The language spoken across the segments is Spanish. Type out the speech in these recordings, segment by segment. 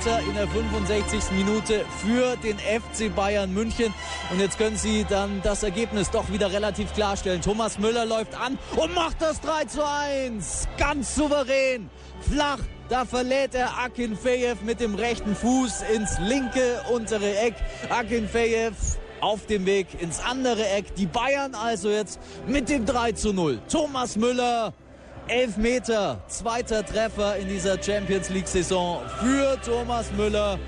Elfmeter in der 65. Minute für den FC Bayern München. Und jetzt können sie dann das Ergebnis doch wieder relativ klarstellen. Thomas Müller läuft an und macht das 3 zu 1. Ganz souverän. Flach. Da verlädt er Akin Fejev mit dem rechten Fuß ins linke untere Eck. Akin Fejev auf dem Weg ins andere Eck. Die Bayern also jetzt mit dem 3 zu 0. Thomas Müller Elf Meter, zweiter Treffer in dieser Champions League-Saison für Thomas Müller.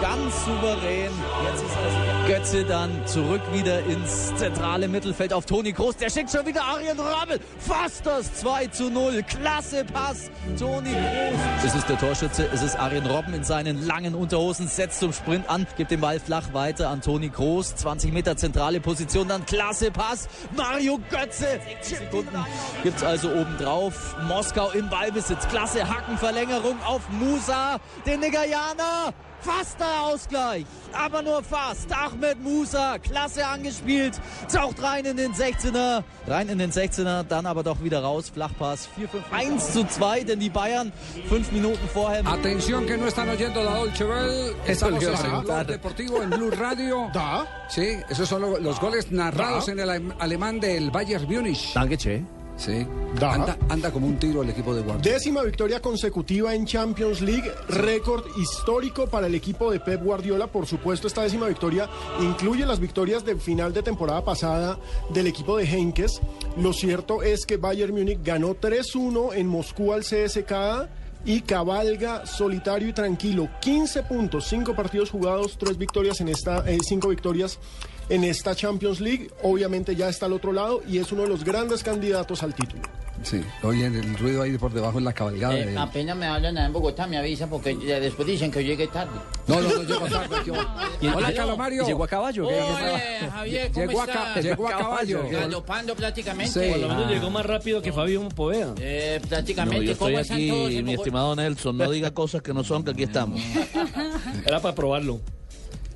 Ganz souverän. Jetzt ist also Götze dann zurück wieder ins zentrale Mittelfeld auf Toni Groß. Der schickt schon wieder Arjen Rabbel. Fast das 2 zu 0. Klasse Pass. Toni Groß. Es ist der Torschütze. Es ist Arjen Robben in seinen langen Unterhosen. Setzt zum Sprint an. Gibt den Ball flach weiter an Toni Groß. 20 Meter zentrale Position. Dann klasse Pass. Mario Götze. Sekunden gibt's also obendrauf. Moskau im Ballbesitz. Klasse Hackenverlängerung auf Musa. Den Nigerianer. Fast der Ausgleich, aber nur fast. Ahmed Musa, klasse angespielt, taucht rein in den 16er, rein in den 16er, dann aber doch wieder raus. Flachpass 4-5, 1 zu 2, denn die Bayern fünf Minuten vorher. Atención que no están oyendo la Dolce Bell. Estamos en el Blog Deportivo en Blue Radio. Da. Sí, esos son lo- los goles narrados Da. en el alem- alemán del Bayern Múnich. Danke, Che. Sí. Da. Anda, anda como un tiro el equipo de Guardiola. Décima victoria consecutiva en Champions League, récord histórico para el equipo de Pep Guardiola. Por supuesto, esta décima victoria incluye las victorias de final de temporada pasada del equipo de Henkes. Lo cierto es que Bayern Múnich ganó 3-1 en Moscú al CSKA y cabalga solitario y tranquilo. 15 puntos, 5 partidos jugados, 3 victorias en esta, 5 victorias en esta Champions League. Obviamente ya está al otro lado y es uno de los grandes candidatos al título. Sí, oyen el ruido ahí por debajo en la cabalgada. Eh, apenas me hablan en Bogotá, me avisan porque ya después dicen que yo llegué tarde. No, no, no, llegó tarde. yo- Hola, Calomario. Llegó a caballo. Hola, Javier, ¿cómo Llegó a, ca- estás? llegó a caballo. Galopando prácticamente. Sí. Por lo menos llegó más rápido que Fabio Poveda. Eh, No, prácticamente, yo estoy ¿cómo están todos aquí, en mi estimado Nelson. No diga cosas que no son, que aquí estamos. Era para probarlo.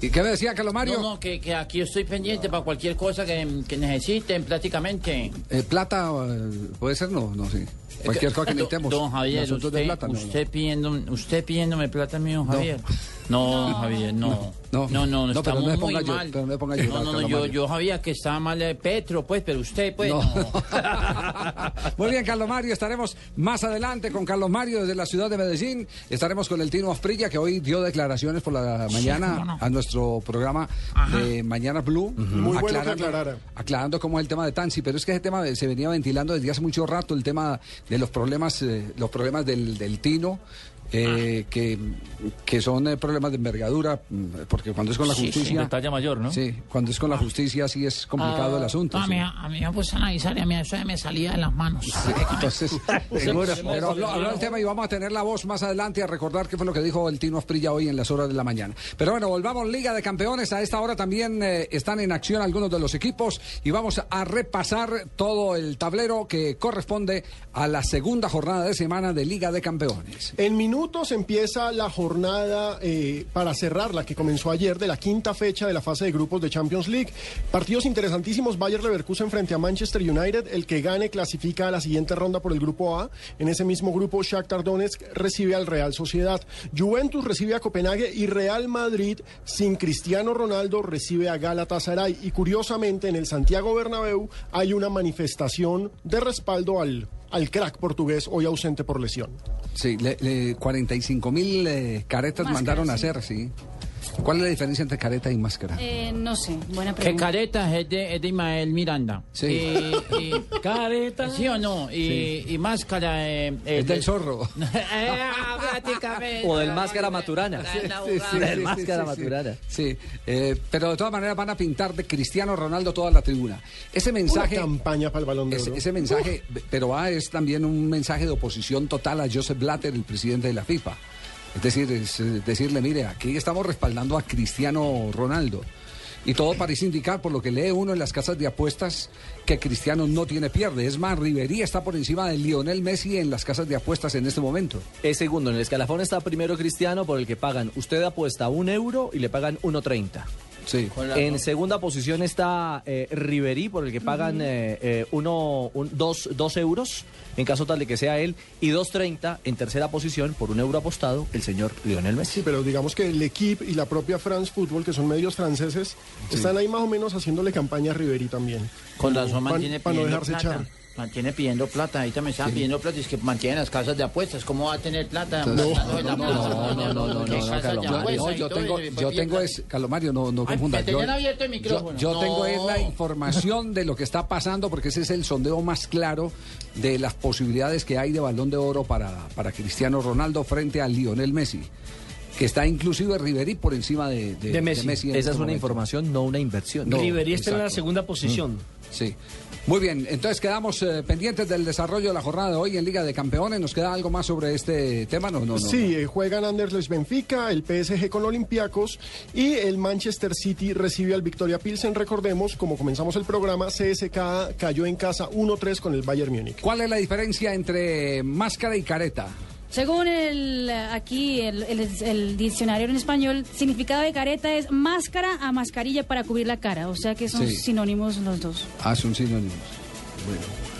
¿Y qué me decía Calomario? No, no, que, que aquí estoy pendiente para cualquier cosa que, que necesiten prácticamente. Eh, plata, eh, puede ser, no, no, sí. Cualquier cosa que Don- necesitemos. Don Javier, usted, de plata, no, no. usted, pidiéndome, usted pidiéndome plata mío, Javier. No, Javier, no. No, No, no, no, pero estamos no muy ponga yo- mal. pero no me ponga yo, No, no, no, yo, yo sabía que estaba mal Petro, pues, pero usted, pues, No. no. Muy bien, Carlos Mario. Estaremos más adelante con Carlos Mario desde la ciudad de Medellín. Estaremos con el Tino Asprilla, que hoy dio declaraciones por la mañana no. a nuestro programa de Mañana Blue. Muy bueno que aclarara. aclarando cómo es el tema de Tansi. Pero es que ese tema se venía ventilando desde hace mucho rato, el tema de los problemas, eh, los problemas del, del Tino. Eh, que, que son eh, problemas de envergadura, mm, porque cuando es con la Sí, sí, justicia... de talla mayor, ¿no? Sí, cuando es con la justicia sí es complicado el asunto. No, a sí. mí, a mí me puse a analizar y a mí eso me salía de las manos. Entonces, seguro. Pero habló, tema y vamos a tener la voz más adelante a recordar qué fue lo que dijo el Tino Asprilla hoy en las horas de la mañana. Pero bueno, volvamos Liga de Campeones. A esta hora también eh, están en acción algunos de los equipos y vamos a repasar todo el tablero que corresponde a la segunda jornada de semana de Liga de Campeones. En minutos empieza la jornada eh, para cerrar, la que comenzó ayer, de la quinta fecha de la fase de grupos de Champions League. Partidos interesantísimos, Bayer Leverkusen frente a Manchester United. El que gane clasifica a la siguiente ronda por el grupo A. En ese mismo grupo, Shakhtar Donetsk recibe al Real Sociedad. Juventus recibe a Copenhague y Real Madrid, sin Cristiano Ronaldo, recibe a Galatasaray. Y curiosamente, en el Santiago Bernabéu hay una manifestación de respaldo al, al crack portugués, hoy ausente por lesión. Sí, le, le- 45 mil eh, caretas mandaron a hacer, sí. ¿Cuál es la diferencia entre careta y máscara? Eh, no sé, buena Que pregunta. careta es de, es de Ismael Miranda. Sí. Y, y- Careta. ¿Sí o no? Y, y máscara... Eh, Es del zorro. Eh, prácticamente. O del máscara maturana. Sí, sí. Del sí, máscara sí, maturana. Sí, eh, pero de todas maneras van a pintar de Cristiano Ronaldo toda la tribuna. Ese Una mensaje... campaña para el balón de Ese, oro. ese mensaje, pero va es también un mensaje de oposición total a Joseph Blatter, el presidente de la FIFA. Es decir, eh, decirle, mire, aquí estamos respaldando a Cristiano Ronaldo. Y todo parece indicar, por lo que lee uno en las casas de apuestas, que Cristiano no tiene pierde. Es más, Rivería está por encima de Lionel Messi en las casas de apuestas en este momento. Es segundo, en el escalafón está primero Cristiano, por el que pagan, usted apuesta un euro y le pagan 1.30. Sí. En segunda posición está eh, Riverí, por el que pagan eh, eh, uno, un- dos, dos euros, en caso tal de que sea él, y 2.30 en tercera posición, por un euro apostado, el señor Lionel Messi. Sí, pero digamos que el equipo y la propia France Football, que son medios franceses, están ahí más o menos haciéndole campaña a Riverí también. Con razón Para mantiene no pidiendo dejarse plata. echar. Mantiene pidiendo plata. Ahí también estaban pidiendo plata. Y es que mantienen las casas de apuestas. ¿Cómo va a tener plata? No, no, no, no, no, no, ¿Qué no, casas de Calomario. apuestas No, y yo tengo, yo tengo es, Calomario, no, no Ay, confunda. me tenían abierto el micrófono. Yo, yo tengo es la información de lo que está pasando, porque ese es el sondeo más claro de las posibilidades que hay de balón de oro para, para Cristiano Ronaldo frente a Lionel Messi. Que está inclusive Riverí por encima de, de- De Messi. en Esa este es una momento. información, no una inversión. No, Riverí está en la segunda posición. Sí. Muy bien, entonces quedamos eh, pendientes del desarrollo de la jornada de hoy en Liga de Campeones. ¿Nos queda algo más sobre este tema? No, no, no. Sí, eh, juegan Anderlecht Benfica, el PSG con Olympiacos y el Manchester City recibe al Victoria Pilsen. Recordemos, como comenzamos el programa, CSK cayó en casa 1-3 con el Bayern Múnich. ¿Cuál es la diferencia entre máscara y careta? Según el aquí el, el- el diccionario en español, significado de careta es máscara a mascarilla para cubrir la cara, o sea que son Sí. sinónimos los dos. Ah, son sinónimos.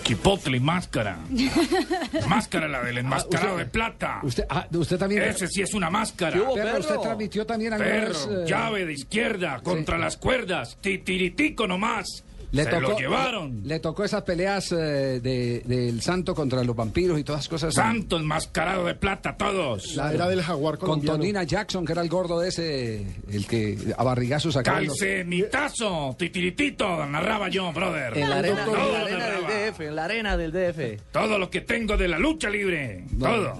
Chipotle y máscara. Máscara, la del enmascarado de plata. Usted, ah, usted también. Ese sí es una máscara. Pero usted transmitió también algunas. Perro, eh, llave de izquierda, contra las cuerdas, titiritico nomás. Le Se tocó, lo llevaron. Le, le tocó esas peleas eh, de- del santo contra los vampiros y todas esas cosas. Santo enmascarado de plata, todos. La era del jaguar Con. Tonina Jackson, que era el gordo de ese, el que a barrigazos sacaba. los- Calcenitazo, titiritito, narraba yo, brother. En la arena, Todo en la arena del. DF, en la arena del DF. Todo lo que tengo de la lucha libre. Todo.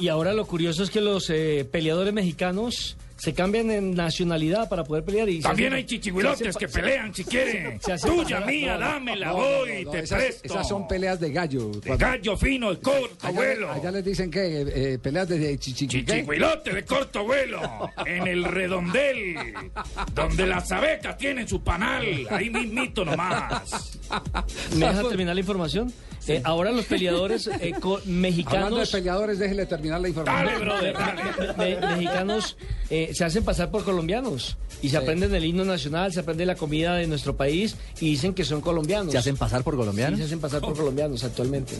Y, y ahora lo curioso es que los eh, peleadores mexicanos se cambian en nacionalidad para poder pelear. Y También hacen- hay hacen- que pelean si quieren. Tuya, mía, dámela, voy, te esas, presto. esas son peleas de gallo. De Cuando- gallo fino, de corto allá, vuelo. allá les dicen que eh, peleas de. Chichihuilote de corto vuelo, en el redondel, donde las abecas tienen su panal, ahí mismito nomás. ¿Me deja terminar la información? Eh, ahora los peleadores eh, co- Hablando de mexicanos... peleadores, déjele terminar la información. Dale, brother, dale. me- mexicanos eh, se hacen pasar por colombianos y se aprenden el himno nacional, se aprende la comida de nuestro país y dicen que son colombianos. ¿Se hacen pasar por Sí, colombianos? se hacen pasar por colombianos actualmente.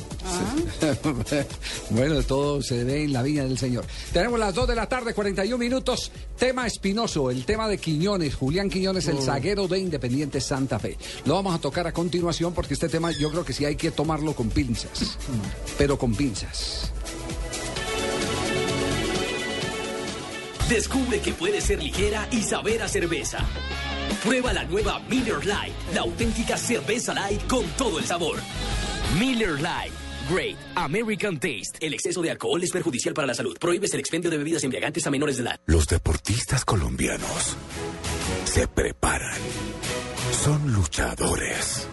bueno, todo se ve en la viña del Señor. Tenemos las 2 de la tarde, 41 minutos. Tema espinoso, el tema de Quiñones. Julián Quiñones, el zaguero de Independiente Santa Fe. Lo vamos a tocar a continuación porque este tema yo creo que sí hay que tomarlo con pinzas. Pero con pinzas. Descubre que puede ser ligera y saber a cerveza. Prueba la nueva Miller Lite, la auténtica cerveza light con todo el sabor. Miller Lite. Great American Taste. El exceso de alcohol es perjudicial para la salud. Prohíbes el expendio de bebidas embriagantes a menores de edad. Los deportistas colombianos se preparan. Son luchadores.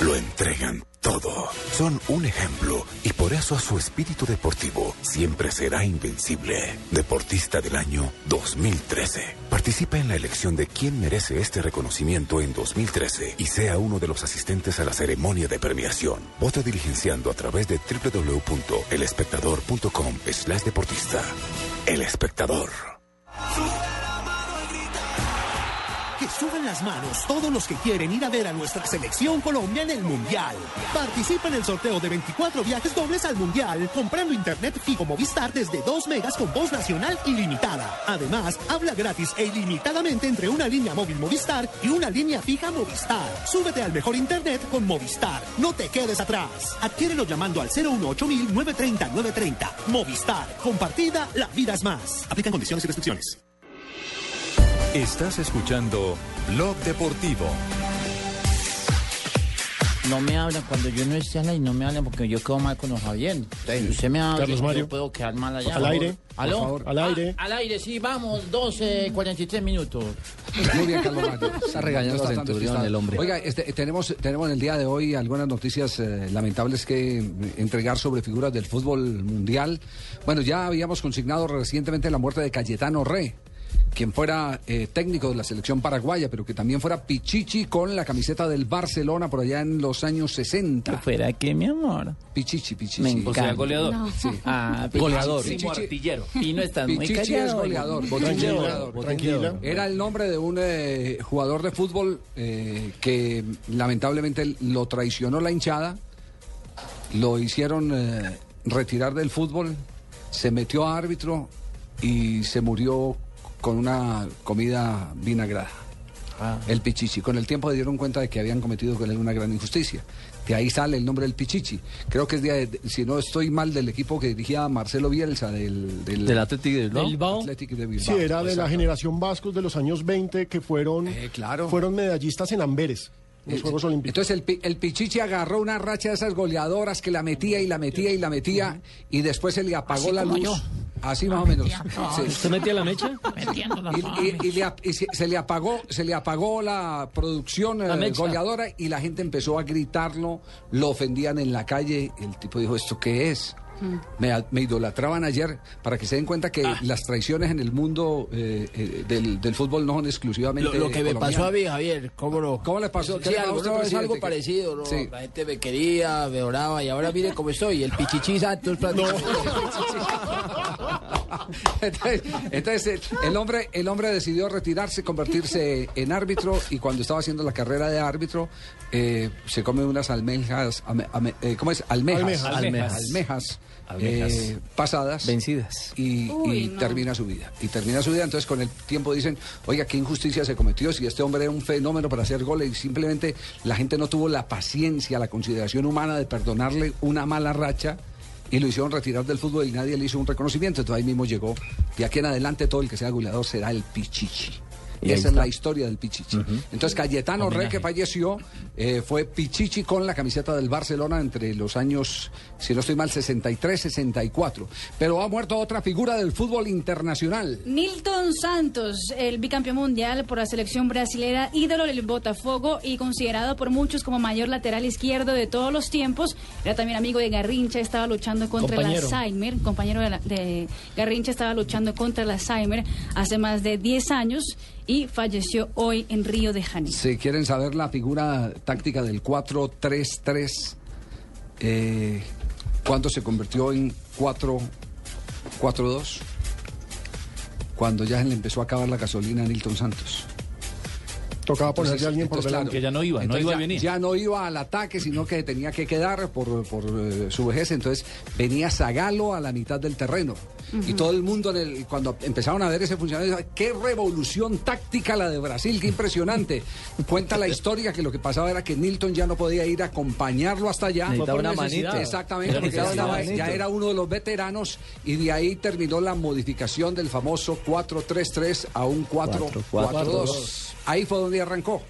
Lo entregan todo. Son un ejemplo y por eso su espíritu deportivo siempre será invencible. Deportista del año 2013. Participa en la elección de quién merece este reconocimiento en 2013 y sea uno de los asistentes a la ceremonia de premiación. Vote diligenciando a través de www.elespectador.com slash deportista. El espectador. Suban las manos todos los que quieren ir a ver a nuestra selección Colombia en el Mundial. Participa en el sorteo de 24 viajes dobles al Mundial comprando internet fijo Movistar desde 2 megas con voz nacional ilimitada. Además, habla gratis e ilimitadamente entre una línea móvil Movistar y una línea fija Movistar. Súbete al mejor internet con Movistar. No te quedes atrás. Adquiérelo llamando al 018 930 930. Movistar. Compartida, la vida es más. Aplican condiciones y restricciones. Estás escuchando Blog Deportivo. No me hablan cuando yo no esté al aire, no me hablan porque yo quedo mal con los Javier. Usted me habla, Carlos Mario. yo puedo quedar mal allá. Al aire, ¿Aló? por favor, al aire. Ah, al aire, sí, vamos, 12, 43 minutos. Muy bien, Carlos Mario. Está regañando tan centurión el hombre. Oiga, este, tenemos, tenemos en el día de hoy algunas noticias eh, lamentables que eh, entregar sobre figuras del fútbol mundial. Bueno, ya habíamos consignado recientemente la muerte de Cayetano Re. Quien fuera eh, técnico de la selección paraguaya, pero que también fuera Pichichi con la camiseta del Barcelona por allá en los años 60. ¿Fuera qué, mi amor? Pichichi, Pichichi. Me encanta. O sea, goleador. No. Sí. Ah, Goleador. Pichichi. Artillero. Y no estás muy Pichichi callado. es goleador. Pichichi es Tranquila, goleador. tranquila. Era el nombre de un eh, jugador de fútbol eh, que lamentablemente lo traicionó la hinchada, lo hicieron eh, retirar del fútbol, se metió a árbitro y se murió con una comida vinagrada. El Pichichi. Con el tiempo se dieron cuenta de que habían cometido con él una gran injusticia. De ahí sale el nombre del Pichichi. Creo que es, de, de- si no estoy mal, del equipo que dirigía Marcelo Bielsa, del, del, Del Atlético de Bilbao. Bilbao. Athletic de Sí, era de la generación vascos de los años 20 que fueron, Eh, claro. fueron medallistas en Amberes, en los Eh, Juegos Olímpicos. Entonces el, Pi- el Pichichi agarró una racha de esas goleadoras que la metía y la metía y la metía y después se le apagó Así la luz. yo. Así más o menos. Sí. ¿Usted metía la mecha? Metiendo la Y, y- y le ap- y se, se le apagó se le apagó la producción La eh, goleadora y la gente empezó a gritarlo lo ofendían en la calle el tipo dijo esto qué es me, idolatraban ayer para que se den cuenta que las traiciones en el mundo eh, eh, del, del fútbol no son exclusivamente Lo, lo que me pasó a mí, Javier, ¿cómo lo...? ¿Cómo le pasó? ¿Qué Sí, algo, no, es algo ¿Qué- parecido, ¿no? Sí. La gente me quería, me oraba, y ahora mire cómo estoy, el pichichi santos prácticamente. entonces, entonces, eh, el hombre el hombre decidió retirarse, convertirse en árbitro y cuando estaba haciendo la carrera de árbitro eh, se come unas almejas, ame- ame- ¿cómo es? Almejas, Almejas. almejas, Almejas. Eh, pasadas Vencidas. y, Uy, y no. termina su vida. Y termina su vida, entonces con el tiempo dicen, oiga, qué injusticia se cometió si este hombre era un fenómeno para hacer goles y simplemente la gente no tuvo la paciencia, la consideración humana de perdonarle una mala racha y lo hicieron retirar del fútbol y nadie le hizo un reconocimiento. Entonces ahí mismo llegó, de aquí en adelante todo el que sea goleador será el Pichichi. Y esa es la historia del Pichichi. Entonces Cayetano Re, que falleció, eh, fue Pichichi con la camiseta del Barcelona entre los años, si no estoy mal, 63, 64. Pero ha muerto otra figura del fútbol internacional. Nilton Santos, el bicampeón mundial por la selección brasilera, ídolo del Botafogo y considerado por muchos como mayor lateral izquierdo de todos los tiempos. Era también amigo de Garrincha, estaba luchando contra Compañero. el Alzheimer. Compañero de, la- de Garrincha estaba luchando contra el Alzheimer hace más de 10 años y falleció hoy en Río de Janeiro. Si quieren saber la figura táctica del 4-3-3, eh, ¿cuándo se convirtió en 4-4-2? Cuando ya se le empezó a acabar la gasolina a Nilton Santos. Tocaba ponerle Entonces- a alguien por entonces, delante. claro, ya no iba, no iba ya, venía. ya no iba al ataque, sino que tenía que quedar por, por, eh, su vejez. Entonces venía Zagalo a la mitad del terreno. Y todo el mundo, en el- cuando empezaron a ver ese funcionario, qué revolución táctica la de Brasil, qué impresionante. Cuenta la historia que lo que pasaba era que Nilton ya no podía ir a acompañarlo hasta allá. Necesitaba una manita. Exactamente, porque ya, era uno de los veteranos y de ahí terminó la modificación del famoso 4-3-3 a un 4-4-2. Ahí fue donde arrancó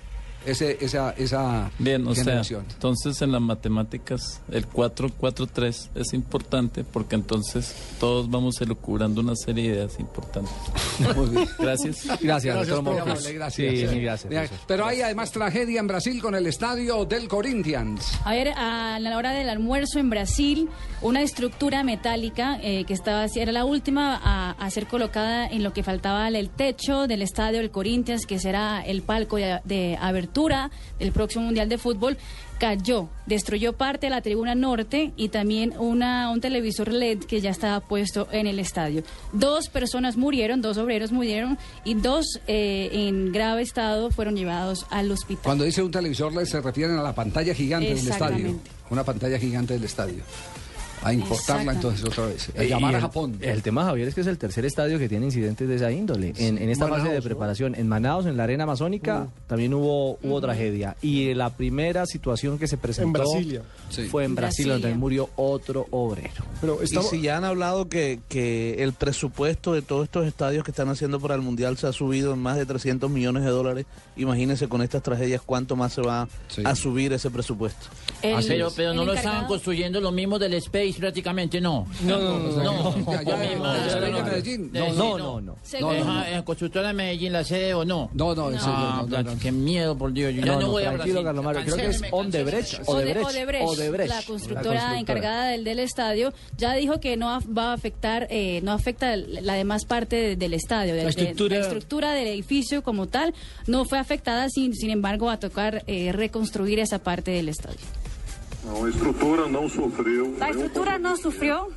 ese, esa, esa Bien, o sea, entonces en las matemáticas el 4-4-3 es importante porque entonces todos vamos elucubrando una serie de ideas importantes. Muy bien. Gracias. Gracias, Gracias, doctor profe. Montes. Vale, gracias. Sí, sí, gracias. Mira, Pero hay además tragedia en Brasil con el estadio del Corinthians. A ver, a la hora del almuerzo en Brasil, una estructura metálica eh, que estaba era la última a, a ser colocada en lo que faltaba el techo del estadio del Corinthians, que será el palco de, de abertura del próximo Mundial de Fútbol, cayó, destruyó parte de la tribuna norte y también una, un televisor LED que ya estaba puesto en el estadio. Dos personas murieron, dos obreros murieron y dos eh, en grave estado fueron llevados al hospital. Cuando dice un televisor le se refieren a la pantalla gigante del estadio. Una pantalla gigante del estadio. A importarla entonces otra vez. A Eh, llamar y a el- Japón. El tema, Javier, es que es el tercer estadio que tiene incidentes de esa índole. En, en esta fase de Manaos, ¿no? preparación, en Manaos, en la arena amazónica, también hubo, hubo tragedia. Y la primera situación que se presentó Brasilia. fue en Brasil, Brasilia. donde murió otro obrero. Pero Y si ya han hablado que, que el presupuesto de todos estos estadios que están haciendo para el Mundial se ha subido en más de 300 millones de dólares, imagínense con estas tragedias cuánto más se va a subir ese presupuesto. El- pero, pero no lo encargado- estaban construyendo lo mismo del Space prácticamente, no. No, no, no, no. No, No, en constructora de Medellín, la sede o no. No, no, eso no, no, Qué miedo, por Dios. Yo ya No, voy a tranquilo. Carlos Mario, creo que es Odebrecht. Odebrecht, Odebrecht, Odebrecht, la la constructora encargada del, del estadio, ya dijo que no va a afectar, eh, no afecta la demás parte de- del estadio, La la estructura del edificio como tal, no fue afectada, sin, sin embargo va a tocar eh, reconstruir esa parte del estadio. Não, a estrutura não sofreu. La nenhum estructura no sufrió,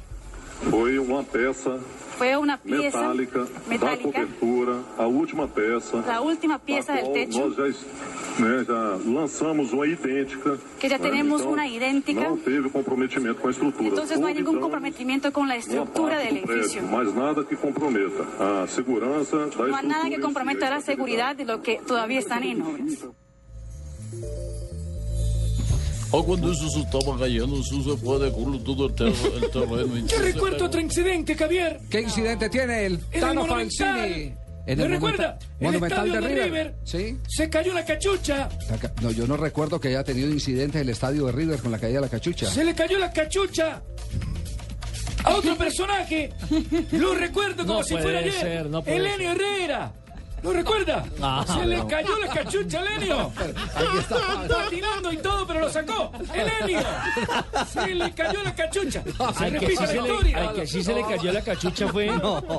Foi uma peça fue una pieza metálica, da metálica, cobertura, a última peça. la última pieza da del techo, Nós já, né, já lançamos uma idêntica. que ya né, tenemos então una idéntica. Não teve comprometimento com a estrutura. entonces comprometimiento con la uma estructura parte del do prédio, edificio. mas nada que comprometa a segurança da hay estrutura. nada que em comprometa a seguridad de lo que todavía están en obras. O cuando eso se estaba cayendo, eso se fue de culo todo el, terreno. El terreno se recuerdo otro incidente, Javier. ¿Qué incidente tiene el En el Tano Monumental. Falsini? ¿Me recuerda? El Monumental estadio de de River. River. Sí. Se cayó la cachucha. La ca- No, yo no recuerdo que haya tenido incidentes el estadio de River con la caída de la cachucha. Se le cayó la cachucha. A otro personaje. Lo recuerdo como No si fuera ayer. ser, no Elenio Herrera. ¿Lo recuerda? Ah, Se le cayó la cachucha a Elenio. Patinando y todo, pero lo sacó. Elenio. Se le cayó la cachucha. Se Al que, sí la se le, historia. al que sí se le cayó la cachucha fue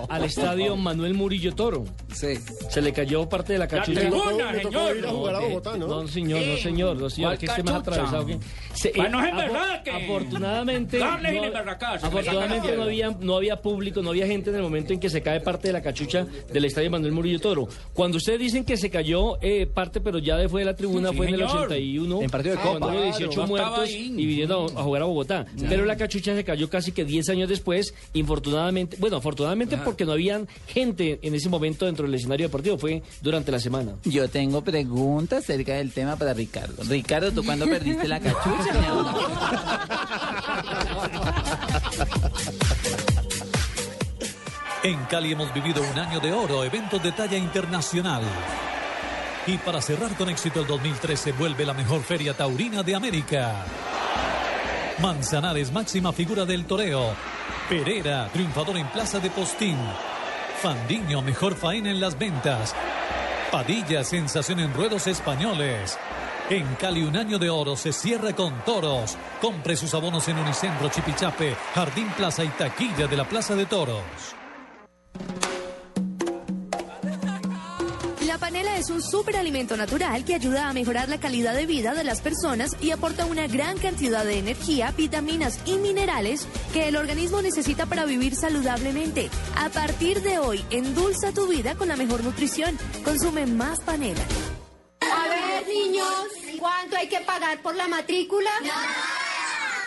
al estadio Manuel Murillo Toro. Sí. Se le cayó parte de la cachucha. tribuna, Le tocó señor. ir a jugar a que- Bogotá, ¿no? No, señor, no, señor, no, señor, ¿Cuál que esté más atravesado que... Se- Pues no es verdad que- Afortunadamente... Afortunadamente la no había, no había público, no había gente en el momento en que se cae parte de la cachucha del estadio Manuel Murillo Toro. Cuando ustedes dicen que se cayó eh, parte, pero ya de fue de la tribuna, Sí, fue en el señor. 81. En partido de cuando Copa. hubo 18 Claro, muertos ahí. y vinieron a, a jugar a Bogotá. Pero la cachucha se cayó casi que 10 años después, infortunadamente, bueno, afortunadamente porque no habían gente en ese momento dentro del escenario deportivo, fue durante la semana. Yo tengo preguntas acerca del tema para Ricardo. Ricardo, ¿tú cuándo perdiste la cachucha? En Cali hemos vivido un año de oro, eventos de talla internacional. Y para cerrar con éxito el 2013 vuelve la mejor feria taurina de América. Manzanares, máxima figura del toreo. Pereira, triunfador en Plaza de Postín. Fandiño, mejor faena en las ventas. Padilla, sensación en ruedos españoles. En Cali un año de oro se cierra con toros. Compre sus abonos en Unicentro Chipichape, Jardín Plaza y Taquilla de la Plaza de Toros. La panela es un superalimento natural que ayuda a mejorar la calidad de vida de las personas y aporta una gran cantidad de energía, vitaminas y minerales que el organismo necesita para vivir saludablemente. A partir de hoy, endulza tu vida con la mejor nutrición. Consume más panela. A ver, niños, ¿cuánto hay que pagar por la matrícula?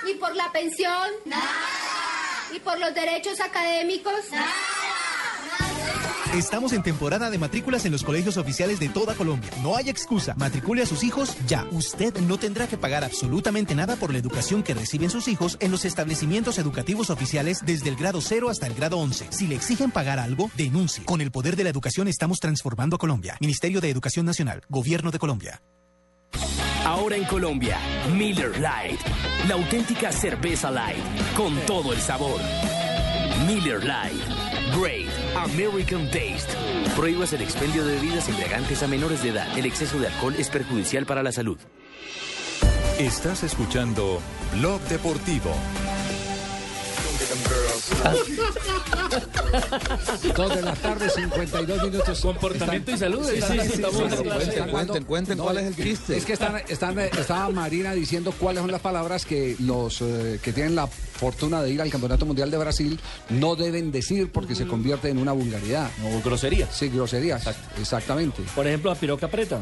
¿Y por la pensión? ¿Y por los derechos académicos? Estamos en temporada de matrículas en los colegios oficiales de toda Colombia. No hay excusa. Matricule a sus hijos ya. Usted no tendrá que pagar absolutamente nada por la educación que reciben sus hijos en los establecimientos educativos oficiales desde el grado 0 hasta el grado 11. Si le exigen pagar algo, denuncie. Con el poder de la educación estamos transformando a Colombia. Ministerio de Educación Nacional. Gobierno de Colombia. Ahora en Colombia, Miller Light, la auténtica cerveza light, con todo el sabor. Miller Light, Great American Taste. Prohíbas el expendio de bebidas embriagantes a menores de edad. El exceso de alcohol es perjudicial para la salud. Estás escuchando Blog Deportivo. Dos de la tarde, 52 minutos. Comportamiento y salud. Sí, Sí, sí, Cuenten, cuál es el chiste. Es que están, están, estaba Marina diciendo cuáles son las palabras que los eh, que tienen la fortuna de ir al Campeonato Mundial de Brasil no deben decir porque se convierte en una vulgaridad. O grosería. Sí, groserías. Exactamente. Por ejemplo, a piroca preta.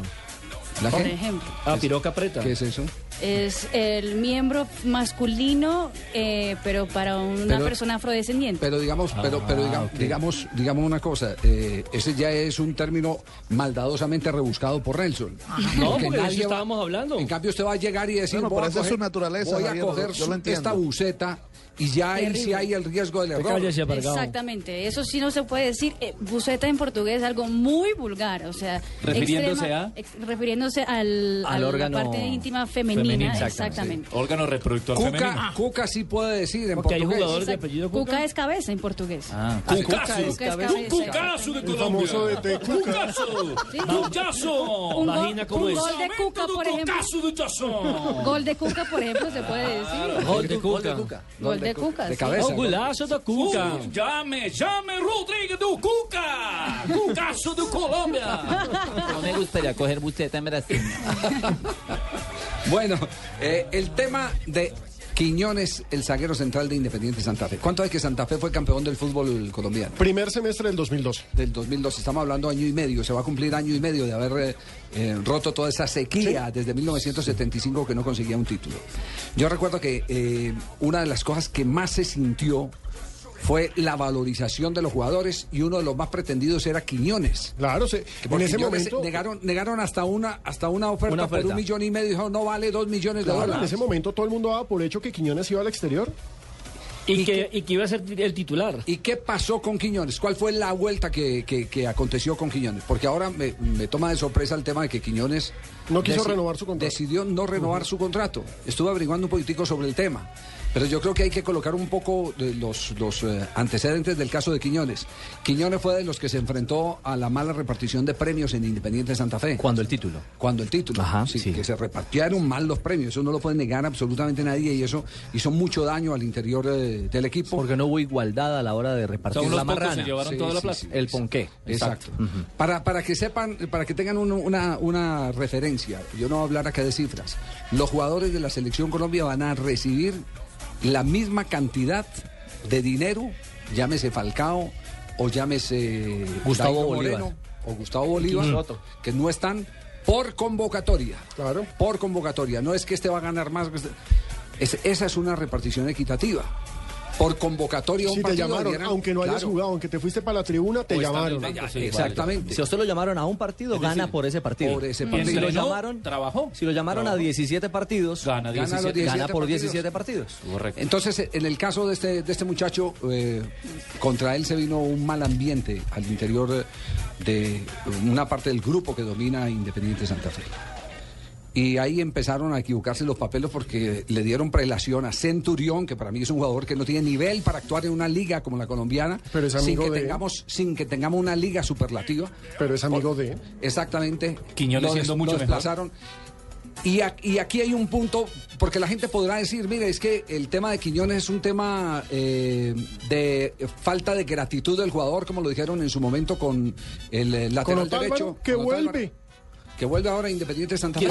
¿La Por ejemplo. A piroca preta. ¿Qué es eso? Es el miembro masculino, eh, pero para una Pero- persona afrodescendiente. Pero digamos, pero, pero Ah, digamos, ok. digamos, digamos una cosa, eh, ese ya es un término maldadosamente rebuscado por Nelson. No, Porque porque nadie va- estábamos hablando. En cambio, usted va a llegar y decir, Bueno, voy, a coger, su naturaleza, voy a Javier, coger yo lo entiendo. esta buceta y ya ahí sí hay el riesgo del error. Exactamente, eso sí no se puede decir. Eh, buceta en portugués es algo muy vulgar, o sea, Refiriéndose extrema- a- ex- refiriéndose al, Al a la órgano parte íntima femenina, femenino, exactamente. Órgano reproductor femenino. Cuca, Cuca sí puede decir en Porque hay portugués. jugadores de apellido Cuca Cuca. es cabeza en portugués. Ah, Cucazo. Cuca es cabeza. Un cucazo de Colombia. de. Cuca. Cucazo. Sí. Cucazo. Un, gol- Imagina cómo un es. gol de Cuca, por ejemplo. Cucazo de. Gol de Cuca, por ejemplo, se puede decir. Gol de Cuca. Gol de Cuca, de sí. cabeza. Golaço da Cuca. Llame, llame Rodrigo do Cuca. Cucazo de Colombia. No me gustaría coger buceta en Brasil. Bueno, eh, el tema de Quiñones, el zaguero central de Independiente Santa Fe. ¿Cuánto es que Santa Fe fue campeón del fútbol colombiano? Primer semestre del 2012. Del 2002, estamos hablando año y medio, se va a cumplir año y medio de haber eh, eh, roto toda esa sequía desde 1975 que no conseguía un título. Yo recuerdo que eh, una de las cosas que más se sintió fue la valorización de los jugadores y uno de los más pretendidos era Quiñones. Claro, se- en ese momento. negaron, negaron hasta una hasta una oferta, Una por un millón y medio, dijo no vale dos millones de Claro, en dólares. ese momento todo el mundo daba por hecho que Quiñones iba al exterior. Y que, y que iba a ser el titular. ¿Y qué pasó con Quiñones? ¿Cuál fue la vuelta que, que- que aconteció con Quiñones? Porque ahora me, me toma de sorpresa el tema de que Quiñones... No quiso renovar su contrato. Decidió no renovar su contrato. Estuve averiguando un poquitico sobre el tema. Pero yo creo que hay que colocar un poco de los, los eh, antecedentes del caso de Quiñones. Quiñones fue de los que se enfrentó a la mala repartición de premios en Independiente Santa Fe. Cuando el título. Cuando el título. Ajá, sí, sí. Que se repartieron mal los premios. Eso no lo puede negar absolutamente nadie y eso hizo mucho daño al interior eh, del equipo. Porque no hubo igualdad a la hora de repartir Son unos la marrana. se llevaron toda la plata. El ponqué. Exacto. para, para que sepan, para que tengan un- una, una referencia, yo no voy a hablar acá de cifras. Los jugadores de la Selección Colombia van a recibir la misma cantidad de dinero, llámese Falcao o llámese Gustavo Bolívar. Moreno o Gustavo Bolívar, Soto. que no están por convocatoria. Claro. Por convocatoria. No es que este va a ganar más. este- es- esa es una repartición equitativa. Por convocatoria a un Si te partido llamaron, aunque no hayas claro. jugado, aunque te fuiste para la tribuna, te llamaron. en banco, sí. Exactamente. Si a usted lo llamaron a un partido, gana por ese partido. por ese partido. Si lo llamaron, trabajó. si lo llamaron a Trabajó. 17 partidos, Gana Gana los 17. 17 gana por partidos. 17 partidos. Correcto. Entonces, en el caso de este, de este muchacho, eh, contra él se vino un mal ambiente al interior de una parte del grupo que domina Independiente Santa Fe. Y ahí empezaron a equivocarse los papeles porque le dieron prelación a Centurión, que para mí es un jugador que no tiene nivel para actuar en una liga como la colombiana, Pero es sin amigo que de- tengamos sin que tengamos una liga superlativa. Pero es amigo de. Exactamente. Quiñones Lo siendo des- mucho lo mejor. desplazaron. Y, a- y aquí hay un punto, porque la gente podrá decir, mire, es que el tema de Quiñones es un tema eh, de falta de gratitud del jugador, como lo dijeron en su momento con el eh, Con lateral Otálvaro, derecho. que con Otálvaro, vuelve. Que vuelve ahora a Independiente Santa Fe.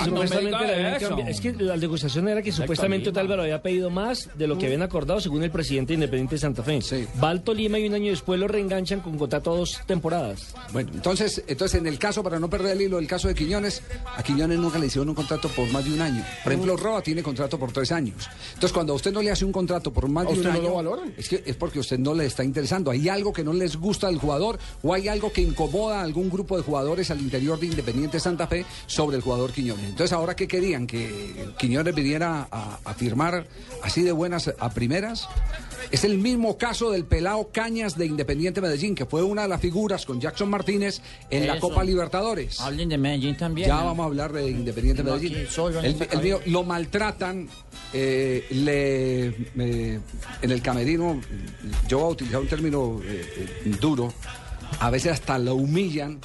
eso. cambiado- Es que la negociación era que supuestamente. Otálvaro había pedido más de lo que habían acordado según el presidente de Independiente de Santa Fe. Sí. Va al Tolima y un año después lo reenganchan con contrato a dos temporadas. Bueno, entonces, entonces en el caso, para no perder el hilo, el caso de Quiñones, a Quiñones nunca le hicieron un contrato por más de un año. Por ejemplo, Roa tiene contrato por tres años. Entonces, cuando a usted no le hace un contrato por más ¿A de un no año, lo valoran? es que es porque a usted no le está interesando. Hay algo que no les gusta al jugador o hay algo que incomoda a algún grupo de jugadores al interior de Independiente Santa Fe sobre el jugador Quiñones. Entonces, ahora que querían que Quiñones viniera a, a firmar así de buenas a primeras. Es el mismo caso del pelao Cañas de Independiente Medellín, que fue una de las figuras con Jackson Martínez en la. Copa Libertadores. Hablen de Medellín también. Ya ¿no? vamos a hablar de Independiente No, Medellín. El, el mío lo maltratan, eh, le, eh, en el camerino, yo voy a utilizar un término eh, eh, duro, a veces hasta lo humillan.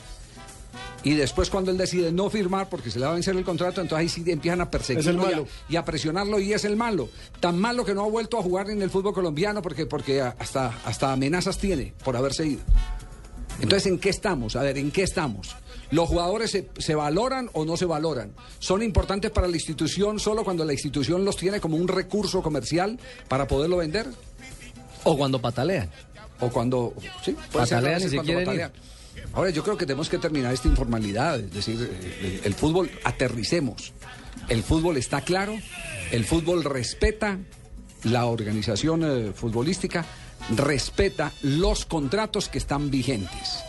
Y después cuando él decide no firmar porque se le va a vencer el contrato, entonces ahí sí empiezan a perseguirlo y a, malo. y a presionarlo y es el malo. Tan malo que no ha vuelto a jugar en el fútbol colombiano porque, porque hasta, hasta amenazas tiene por haberse ido. Entonces, ¿en qué estamos? A ver, ¿en qué estamos? ¿Los jugadores se, se valoran o no se valoran? ¿Son importantes para la institución solo cuando la institución los tiene como un recurso comercial para poderlo vender? O cuando patalean. O cuando... Sí, puede ser a Patalean y se cuando quieren. Ahora yo creo que tenemos que terminar esta informalidad, es decir, el, el fútbol aterricemos. El fútbol está claro, el fútbol respeta la organización eh, futbolística, respeta los contratos que están vigentes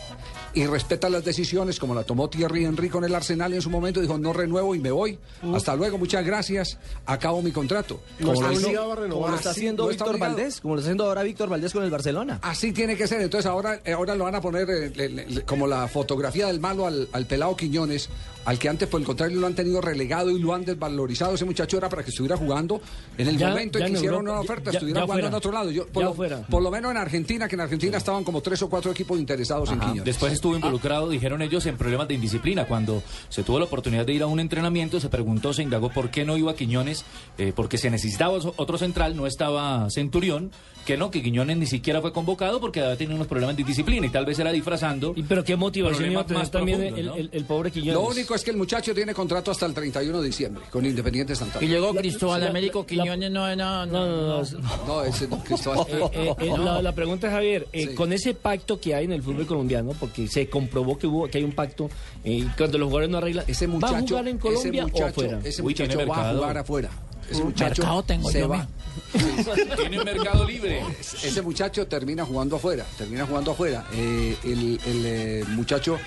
y respeta las decisiones como la tomó Thierry Henry con el Arsenal en su momento, dijo no renuevo y me voy. Hasta luego, muchas gracias, acabo mi contrato. No está Como lo- obligado a renovar. Como lo está Así, haciendo está Víctor. Valdés, como lo está haciendo ahora Víctor Valdés con el Barcelona. Así tiene que ser. Entonces ahora, eh, ahora lo van a poner eh, le- le- como la fotografía del malo al, al pelado Quiñones, al que antes por el contrario lo han tenido relegado y lo han desvalorizado. Ese muchacho era para que estuviera jugando en el Ya- momento ya en que hicieron Europa, una oferta, ya- estuviera ya jugando fuera. en otro lado. Yo, por, Ya lo, fuera. por lo menos en Argentina, que en Argentina estaban como tres o cuatro equipos interesados en Quiñones. Después estuvo involucrado, dijeron ellos, en problemas de indisciplina. Cuando se tuvo la oportunidad de ir a un entrenamiento, se preguntó, se indagó por qué no iba Quiñones, eh, porque se necesitaba otro central, no estaba Centurión, que no, que Quiñones ni siquiera fue convocado porque había tenido unos problemas de indisciplina y tal vez era disfrazando. Pero qué motivación iba a problemas tener más también el, profundos, ¿no? el- el pobre Quiñones. Lo único es que el muchacho tiene contrato hasta el 31 de diciembre con Independiente Santa Fe. Y llegó Cristóbal la- Américo la- Quiñones no, no, No, no, no. No, ese no, Cristóbal. Eh, eh, eh, la, la pregunta es, Javier, eh, con ese pacto que hay en el fútbol colombiano, porque se comprobó que hubo que hay un pacto, eh, cuando los jugadores no arreglan, ese ¿va a muchacho, jugar en ese Colombia muchacho, o afuera? ese Uy, tiene muchacho va a jugar afuera. Ese muchacho mercado tengo se yo, va. Tiene mercado libre. Ese muchacho termina jugando afuera, termina jugando afuera. Eh, el el, eh, muchacho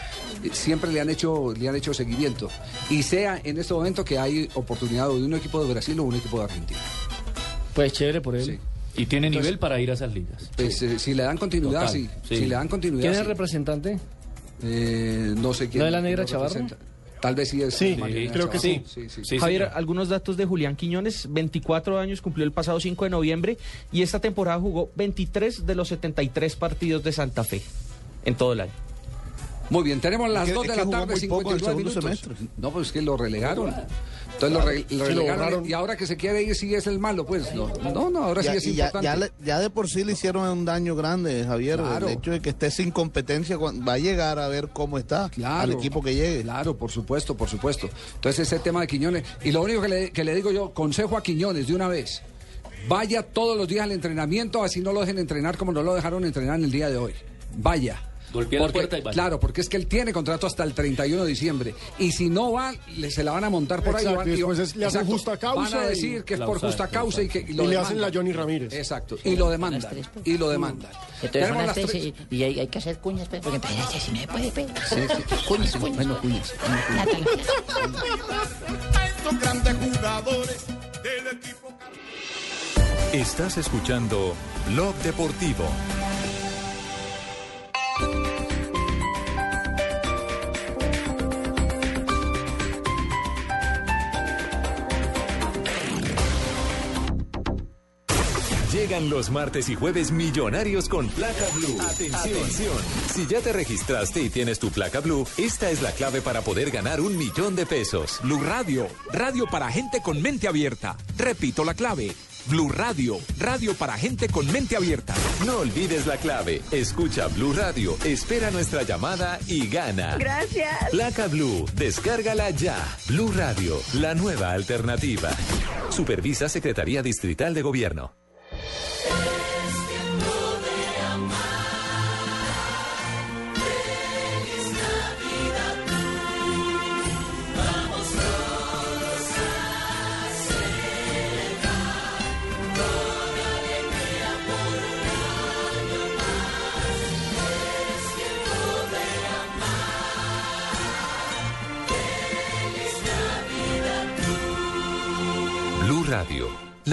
eh, siempre le han hecho le han hecho seguimiento y sea en este momento que hay oportunidad de un equipo de Brasil o un equipo de Argentina. Pues chévere por él. Sí. Y tiene Entonces- nivel para ir a esas ligas. Pues, eh, si le dan continuidad, Total, sí. sí. Si le dan continuidad, ¿Quién es el representante? Eh, no sé quién. ¿No es la negra Chavarro? Tal vez sí es. Sí, creo que Chavarro. sí. sí, sí. Javier, algunos datos de Julián Quiñones, 24 años, cumplió el pasado 5 de noviembre y esta temporada jugó 23 de los 73 partidos de Santa Fe en todo el año. Muy bien, tenemos las Es que- 2 es de la tarde, muy poco en el 59 segundo minutos. semestre. No, pues es que lo relegaron. Entonces lo, re- lo Sí, lo relegaron y ahora que se quiere ir sí es el malo, pues no, no, no ahora sí Ya- es y ya, importante. ya de por sí le hicieron un daño grande, Javier. Claro. El hecho de que esté sin competencia va a llegar a ver cómo está al equipo que llegue. Claro, por supuesto, por supuesto. Entonces ese tema de Quiñones. Y lo único que le, que le digo yo, consejo a Quiñones de una vez. Vaya todos los días al entrenamiento, así no lo dejen entrenar como no lo dejaron entrenar en el día de hoy. Vaya. Golpea la Porque- puerta y vaya. Claro, porque es que él tiene contrato hasta el 31 de diciembre. Y si no va, le- se la van a montar por ahí. Exacto, van- y después es- le hacen exacto, justa causa Van a y- decir que es por justa causa y que y lo Y le hacen la Johnny Ramírez. Exacto. Y lo demandan. Y lo demandan. Entonces Tenemos son las las tres tres- y, y hay, hay que hacer cuñas, pues, porque entonces así me puede, pues. Sí, sí. Cuñas, cuñas. Bueno, cuñas. Estos grandes jugadores del equipo. Estás escuchando Blog Deportivo. Llegan los martes y jueves millonarios con placa blue. Atención. Si ya te registraste y tienes tu placa blue, esta es la clave para poder ganar un millón de pesos. Blue Radio, radio para gente con mente abierta. Repito la clave. Blue Radio, radio para gente con mente abierta. No olvides la clave. Escucha Blue Radio, espera nuestra llamada y gana. Gracias. Placa Blue, descárgala ya. Blue Radio, la nueva alternativa. Supervisa Secretaría Distrital de Gobierno.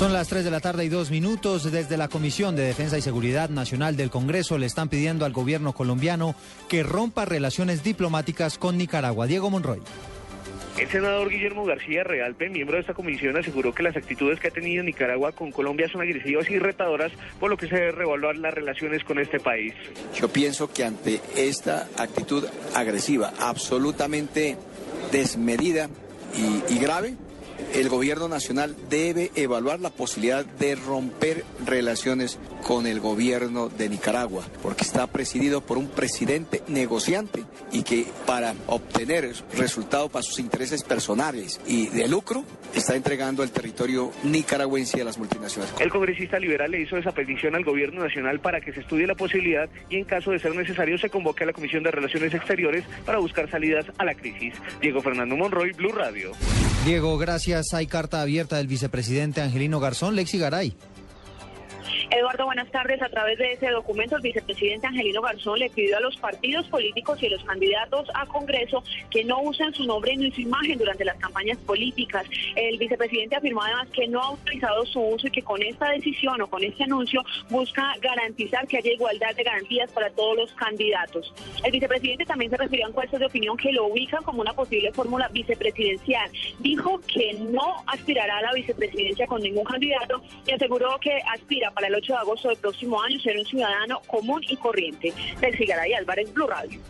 Son las 3 de la tarde y dos minutos. Desde la Comisión de Defensa y Seguridad Nacional del Congreso le están pidiendo al gobierno colombiano que rompa relaciones diplomáticas con Nicaragua. Diego Monroy. El senador Guillermo García Realpe, miembro de esta comisión, aseguró que las actitudes que ha tenido Nicaragua con Colombia son agresivas y retadoras, por lo que se debe revaluar las relaciones con este país. Yo pienso que ante esta actitud agresiva, absolutamente desmedida y, y grave, el gobierno nacional debe evaluar la posibilidad de romper relaciones con el gobierno de Nicaragua, porque está presidido por un presidente negociante y que para obtener resultados para sus intereses personales y de lucro está entregando el territorio nicaragüense a las multinacionales. El congresista liberal le hizo esa petición al gobierno nacional para que se estudie la posibilidad y en caso de ser necesario se convoque a la Comisión de Relaciones Exteriores para buscar salidas a la crisis. Diego Fernando Monroy, Blue Radio. Diego, gracias. Hay carta abierta del vicepresidente Angelino Garzón, Lexi Garay. Eduardo, buenas tardes. A través de ese documento, el vicepresidente Angelino Garzón le pidió a los partidos políticos y a los candidatos a Congreso que no usen su nombre ni su imagen durante las campañas políticas. El vicepresidente afirmó además que no ha autorizado su uso y que con esta decisión o con este anuncio busca garantizar que haya igualdad de garantías para todos los candidatos. El vicepresidente también se refirió a encuestas de opinión que lo ubican como una posible fórmula vicepresidencial. Dijo que no aspirará a la vicepresidencia con ningún candidato y aseguró que aspira para el 8 de agosto del próximo año ser un ciudadano común y corriente. Del Cigaray Álvarez, Blue Radio.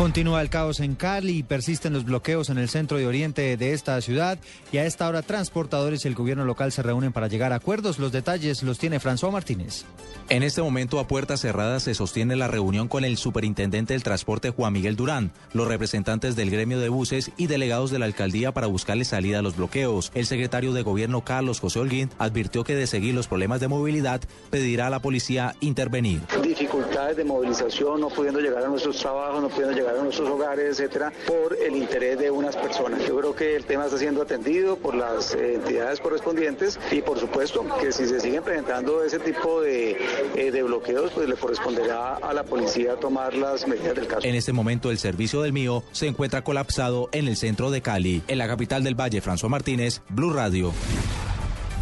Continúa el caos en Cali y persisten los bloqueos en el centro y oriente de esta ciudad. Y a esta hora, transportadores y el gobierno local se reúnen para llegar a acuerdos. Los detalles los tiene François Martínez. En este momento, a puertas cerradas, se sostiene la reunión con el superintendente del transporte Juan Miguel Durán, los representantes del gremio de buses y delegados de la alcaldía para buscarle salida a los bloqueos. El secretario de gobierno Carlos José Holguín advirtió que de seguir los problemas de movilidad, pedirá a la policía intervenir. Dificultades de movilización, no pudiendo llegar a nuestros trabajos, no pudiendo llegar a nuestros hogares, etcétera, por el interés de unas personas. Yo creo que el tema está siendo atendido por las eh, entidades correspondientes y por supuesto que si se siguen presentando ese tipo de, eh, de bloqueos, pues le corresponderá a la policía tomar las medidas del caso. En este momento el servicio del mío se encuentra colapsado en el centro de Cali. En la capital del Valle, François Martínez, Blue Radio.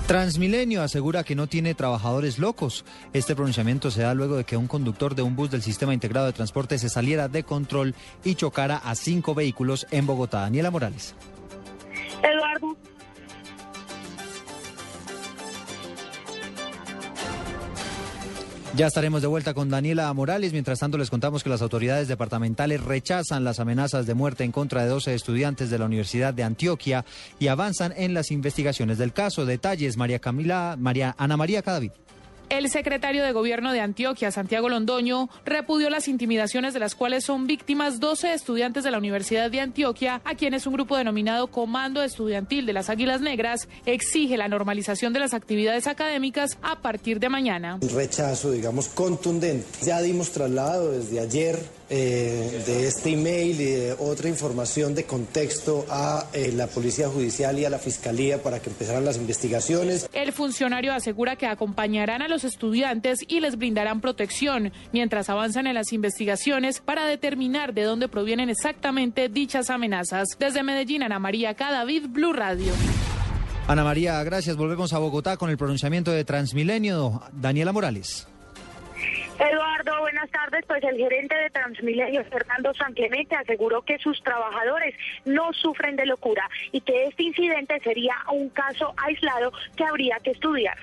Transmilenio asegura que no tiene trabajadores locos. Este pronunciamiento se da luego de que un conductor de un bus del Sistema Integrado de Transporte se saliera de control y chocara a cinco vehículos en Bogotá. Daniela Morales. Eduardo. Ya estaremos de vuelta con Daniela Morales. Mientras tanto, les contamos que las autoridades departamentales rechazan las amenazas de muerte en contra de 12 estudiantes de la Universidad de Antioquia y avanzan en las investigaciones del caso. Detalles, María Camila, María Ana María Cadavid. El secretario de Gobierno de Antioquia, Santiago Londoño, repudió las intimidaciones de las cuales son víctimas 12 estudiantes de la Universidad de Antioquia, a quienes un grupo denominado Comando Estudiantil de las Águilas Negras exige la normalización de las actividades académicas a partir de mañana. Un rechazo, digamos, contundente. Ya dimos traslado desde ayer eh, de este email y de otra información de contexto a eh, la Policía Judicial y a la Fiscalía para que empezaran las investigaciones. El funcionario asegura que acompañarán a los estudiantes y les brindarán protección mientras avanzan en las investigaciones para determinar de dónde provienen exactamente dichas amenazas. Desde Medellín, Ana María Cadavid, Blue Radio. Ana María, gracias. Volvemos a Bogotá con el pronunciamiento de Transmilenio. Daniela Morales. Eduardo, buenas tardes. Pues el gerente de Transmilenio, Fernando San Clemente, aseguró que sus trabajadores no sufren de locura y que este incidente sería un caso aislado que habría que estudiar.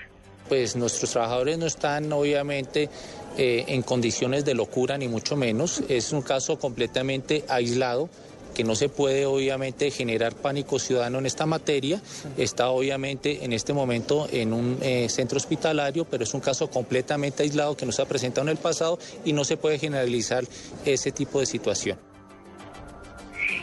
Pues nuestros trabajadores no están obviamente eh, en condiciones de locura, ni mucho menos. Es un caso completamente aislado que no se puede obviamente generar pánico ciudadano en esta materia. Está obviamente en este momento en un eh, centro hospitalario, pero es un caso completamente aislado que no se ha presentado en el pasado y no se puede generalizar ese tipo de situación.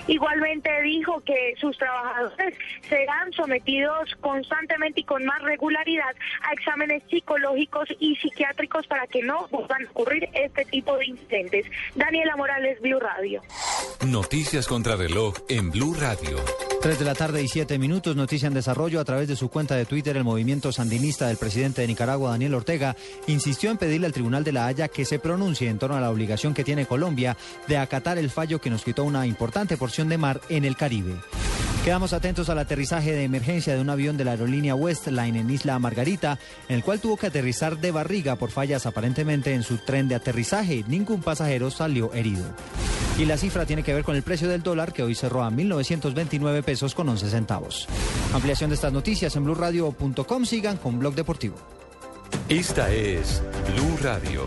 Igualmente dijo que sus trabajadores serán sometidos constantemente y con más regularidad a exámenes psicológicos y psiquiátricos para que no puedan ocurrir este tipo de incidentes. Daniela Morales, Blue Radio. Noticias contra reloj en Blue Radio. 3 de la tarde y 7 minutos, noticia en desarrollo. A través de su cuenta de Twitter, el movimiento sandinista del presidente de Nicaragua, Daniel Ortega, insistió en pedirle al Tribunal de la Haya que se pronuncie en torno a la obligación que tiene Colombia de acatar el fallo que nos quitó una importante porción de mar en el Caribe. Quedamos atentos al aterrizaje de emergencia de un avión de la aerolínea Westline en Isla Margarita, en el cual tuvo que aterrizar de barriga por fallas aparentemente en su tren de aterrizaje. Ningún pasajero salió herido. Y la cifra tiene que ver con el precio del dólar que hoy cerró a 1.929 pesos con 11 centavos. Ampliación de estas noticias en blurradio.com. Sigan con Blog Deportivo. Esta es Blue Radio.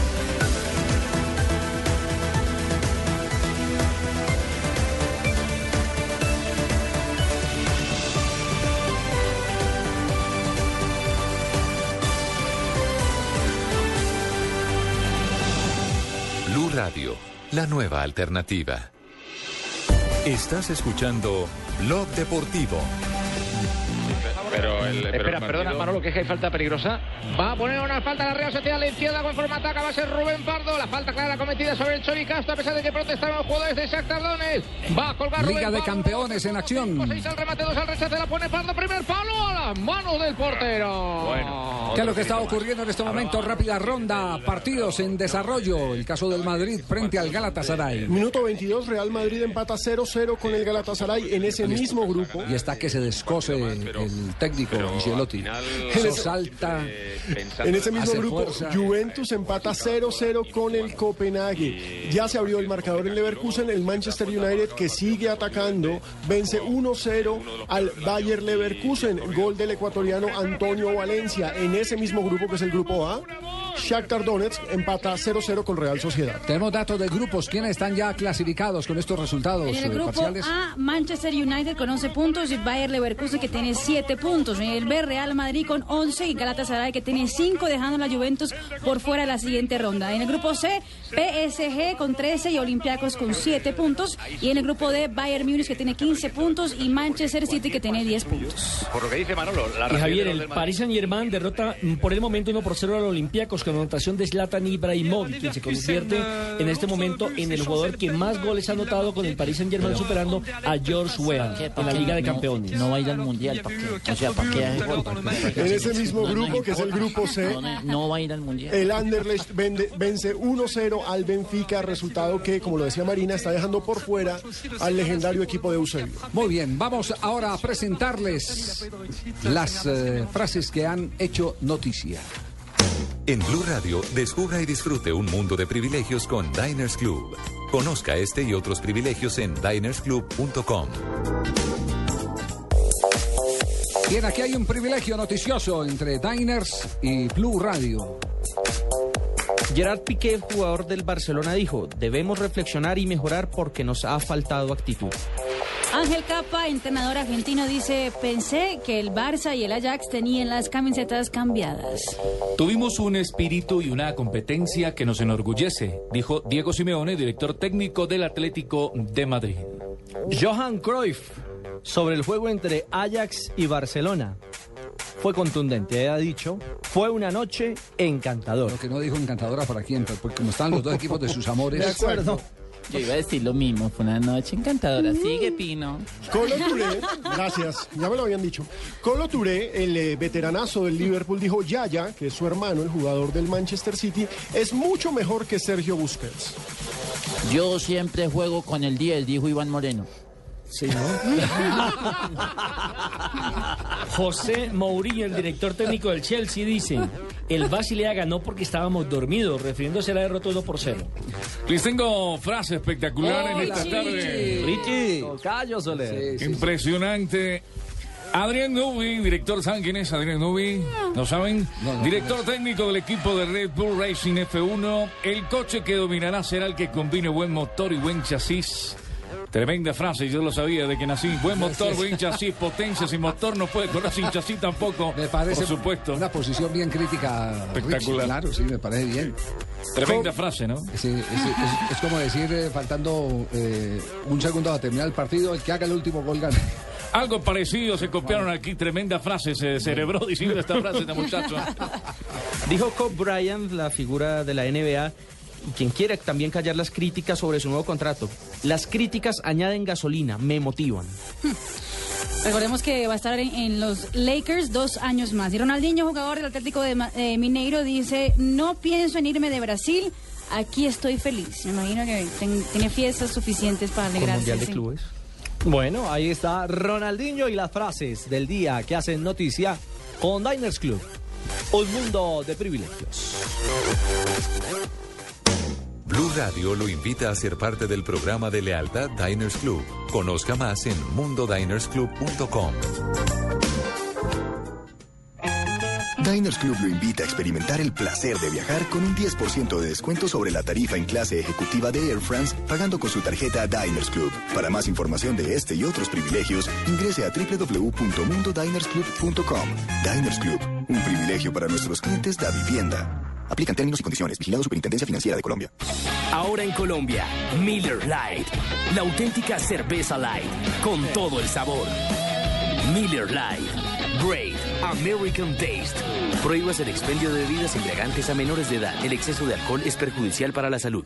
Nueva alternativa. Estás escuchando Blog Deportivo. El, Espera, el perdona, Manolo, que es que hay falta peligrosa. Va a poner una falta a la Real Sociedad a la izquierda con forma ataca. Va a ser Rubén Pardo. La falta clara cometida sobre el Chori Castro, a pesar de que protestaban los jugadores de Shakhtar Donetsk. Va a colgar Liga Rubén de Pardo. Campeones en acción. Seis al remate, dos al rechace. La pone Pardo. Primer palo a las manos del portero. Bueno, ¿qué es lo que está ocurriendo en este momento? Rápida ronda, partidos en desarrollo. El caso del Madrid frente al Galatasaray. Minuto 22, Real Madrid empata 0-0 con el Galatasaray en ese mismo grupo. Y está que se descose el técnico Ancelotti. Eso salta. En ese mismo grupo, fuerza. Juventus empata 0-0 con el Copenhague. Ya se abrió el marcador en Leverkusen. El Manchester United, que sigue atacando, vence 1-0 al Bayer Leverkusen. Gol del ecuatoriano Antonio Valencia. En ese mismo grupo, que es el grupo A, Shakhtar Donetsk empata 0-0 con Real Sociedad. Tenemos datos de grupos. ¿Quiénes están ya clasificados con estos resultados En el eh, grupo parciales? A, Manchester United con 11 puntos y Bayer Leverkusen que tiene 7 puntos. En el B, Real Madrid con 11 y Galatasaray que tiene 5, dejando a la Juventus por fuera de la siguiente ronda. En el grupo C, PSG con 13 y Olympiacos con 7 puntos. Y en el grupo D, Bayern Múnich que tiene 15 puntos y Manchester City que tiene 10 puntos. Por lo que dice Manolo, la Y Javier, el Paris Saint Germain derrota mm, por el momento 1 por 0 al Olympiacos con anotación de Zlatan Ibrahimovic, quien se convierte en este momento en el jugador que más goles ha anotado con el Paris Saint Germain, superando a George Weah en la Liga de Campeones. No va a ir al Mundial, ¿para qué? O sea, ¿para qué hace gol? En ese mismo grupo, que es el grupo C, No, va a ir al Mundial. El Anderlecht vence 1-0 al Benfica, resultado que, como lo decía Marina, está dejando por fuera al legendario equipo de Eusebio. Muy bien, vamos ahora a presentarles las eh, frases que han hecho noticia. En Blue Radio, descubra y disfrute un mundo de privilegios con Diners Club. Conozca este y otros privilegios en dinersclub.com. Bien, aquí hay un privilegio noticioso entre Diners y Blue Radio. Gerard Piqué, jugador del Barcelona, dijo, debemos reflexionar y mejorar porque nos ha faltado actitud. Ángel Capa, entrenador argentino, dice, pensé que el Barça y el Ajax tenían las camisetas cambiadas. Tuvimos un espíritu y una competencia que nos enorgullece, dijo Diego Simeone, director técnico del Atlético de Madrid. Johan Cruyff, sobre el juego entre Ajax y Barcelona. Fue contundente, ha dicho, fue una noche encantadora. Lo que no dijo encantadora para quién, porque como están los dos equipos de sus amores. De acuerdo. Yo iba a decir lo mismo, fue una noche encantadora. Sigue, Pino. Colo Touré, gracias, ya me lo habían dicho. Colo Touré, el eh, veteranazo del Liverpool, dijo Yaya, que es su hermano, el jugador del Manchester City, es mucho mejor que Sergio Busquets. Yo siempre juego con el 10, dijo Iván Moreno. Sí, José Mourinho, el director técnico del Chelsea, dice: El Basilea ganó porque estábamos dormidos, refiriéndose a la derrota 1 por 0. Les tengo frase espectacular en esta tarde. Richie, callo, Soler. Impresionante. Adrián Nubi, director, ¿saben quién es Adrián Nubi? ¿No saben? director técnico del equipo de Red Bull Racing F1. El coche que dominará será el que combine buen motor y buen chasis. Tremenda frase, yo lo sabía de que nací. Buen motor, buen chasis, potencia. Sin motor no puede correr sin chasis tampoco. Me parece por supuesto. una posición bien crítica. Espectacular. Claro, sí, me parece bien. Tremenda frase, ¿no? Sí, es, es- es como decir, eh, faltando eh, un segundo a terminar el partido, el que haga el último gol gana. Algo parecido se copiaron aquí. Tremenda frase, se cerebró diciendo esta frase este muchacho. Dijo Kobe Bryant, la figura de la NBA, y quien quiere también callar las críticas sobre su nuevo contrato. Las críticas añaden gasolina, me motivan. Recordemos que va a estar en, en los Lakers dos años más. Y Ronaldinho, jugador del Atlético de eh, Mineiro, dice, no pienso en irme de Brasil, aquí estoy feliz. Me imagino que ten- tiene fiestas suficientes para alegrarse. Mundial de sí. Clubes. Bueno, ahí está Ronaldinho y las frases del día que hacen noticia con Diners Club. Un mundo de privilegios. Blue Radio lo invita a ser parte del programa de lealtad Diners Club. Conozca más en mundodinersclub.com. Diners Club lo invita a experimentar el placer de viajar con un 10% de descuento sobre la tarifa en clase ejecutiva de Air France pagando con su tarjeta Diners Club. Para más información de este y otros privilegios, ingrese a www.mundodinersclub.com. Diners Club, un privilegio para nuestros clientes da vivienda. Aplican términos y condiciones. Vigilado Superintendencia Financiera de Colombia. Ahora en Colombia, Miller Light, la auténtica cerveza light, con todo el sabor. Miller Light, Great American Taste. Prohíbas el expendio de bebidas embriagantes a menores de edad. El exceso de alcohol es perjudicial para la salud.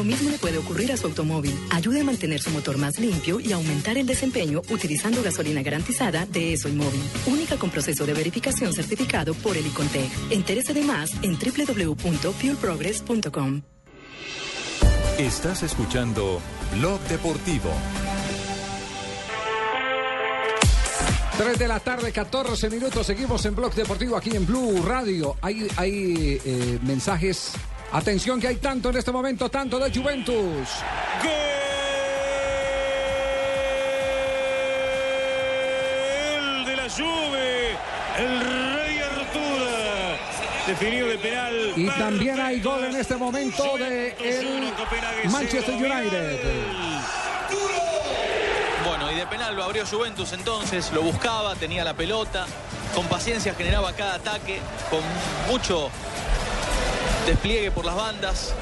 Lo mismo le puede ocurrir a su automóvil. Ayude a mantener su motor más limpio y aumentar el desempeño utilizando gasolina garantizada de ESO Móvil. Única con proceso de verificación certificado por el Icontec. Entérese de más en www.fuelprogress.com. Estás escuchando Blog Deportivo. 3 de la tarde, 14 minutos. Seguimos en Blog Deportivo aquí en Blue Radio. Hay, hay eh, mensajes. Atención que hay tanto en este momento, tanto de Juventus. El de la Juve, el Rey Artura, definido de penal. Y también hay gol en este momento de el Manchester United. Bueno, y de penal lo abrió Juventus entonces, lo buscaba, tenía la pelota, con paciencia generaba cada ataque, con mucho despliegue por las bandas.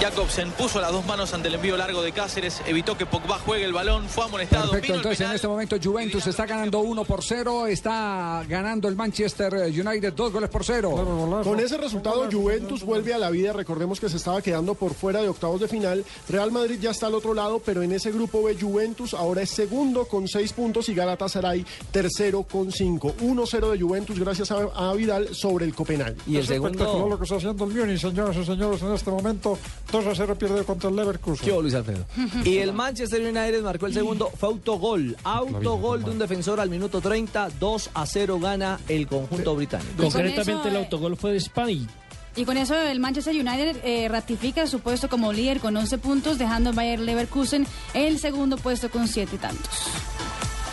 Jacobsen puso las dos manos ante el envío largo de Cáceres, evitó que Pogba juegue el balón, fue amonestado. Perfecto, entonces en este momento Juventus está ganando 1 por 0, está ganando el Manchester United dos goles por 0. Con ese resultado, Juventus vuelve a la vida. Recordemos que se estaba quedando por fuera de octavos de final. Real Madrid ya está al otro lado, pero en ese grupo B, Juventus ahora es segundo con seis puntos y Galatasaray tercero con cinco. 1-0 de Juventus gracias a, a Vidal sobre el Copenhague. Y el Es segundo... lo que está haciendo el Múnich, señoras y señores, en este momento 2 a 0 pierde contra el Leverkusen. ¿Qué hubo, Luis Alfredo? Y el Manchester United marcó el segundo, fue autogol. Autogol de un defensor al minuto 30, 2 a 0 gana el conjunto británico. Concretamente el eh, autogol fue de Spani. Y con eso el Manchester United eh, ratifica su puesto como líder con 11 puntos, dejando a Bayer Leverkusen en el segundo puesto con 7 tantos.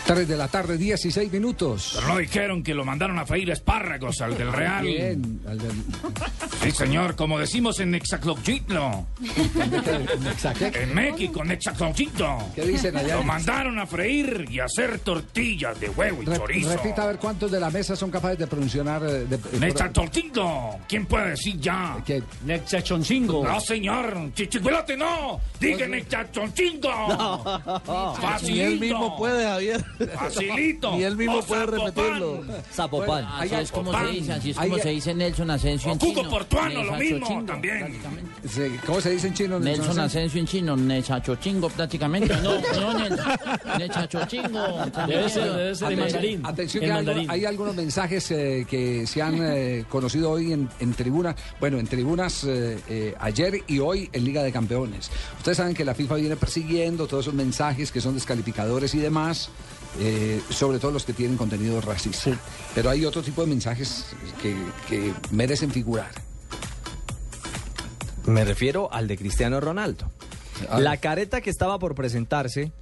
3 de la tarde, 16 minutos. Pero no dijeron que lo mandaron a freír espárragos al del Real. Bien, al del- Sí, señor, como decimos en Nexaclopchitlo. En México, Nexaclopchitlo. ¿Qué dicen allá? Lo mandaron a freír y a hacer tortillas de huevo y Re- chorizo. repita a ver cuántos de la mesa son capaces de pronunciar. eh, de- de- Nexaclopchitlo. ¿Quién puede decir ya? Nexachonchingo. No, señor. Chichicuelote, no. Dije Nexachonchingo. Ni él mismo puede, Javier. Facilito. Ni él mismo puede Zapopan. repetirlo. Zapopan. Así es como se dice, así es como se dice Nelson Asensio en Cuco chino. Portuano, lo mismo, también. ¿Cómo se dice en chino? Nelson Asensio en chino, Nesachochingo prácticamente. No, no, Nesachochingo. Debe ser, debe ser en Atención, mandarín. atención En que hay, mandarín. hay algunos mensajes eh, que se han eh, conocido hoy en, en tribuna, bueno, en tribunas eh, eh, ayer y hoy en Liga de Campeones. Ustedes saben que la FIFA viene persiguiendo todos esos mensajes que son descalificadores y demás, eh, sobre todo los que tienen contenido racista. Pero hay otro tipo de mensajes que, que merecen figurar. Me refiero al de Cristiano Ronaldo. Ah. La careta que estaba por presentarse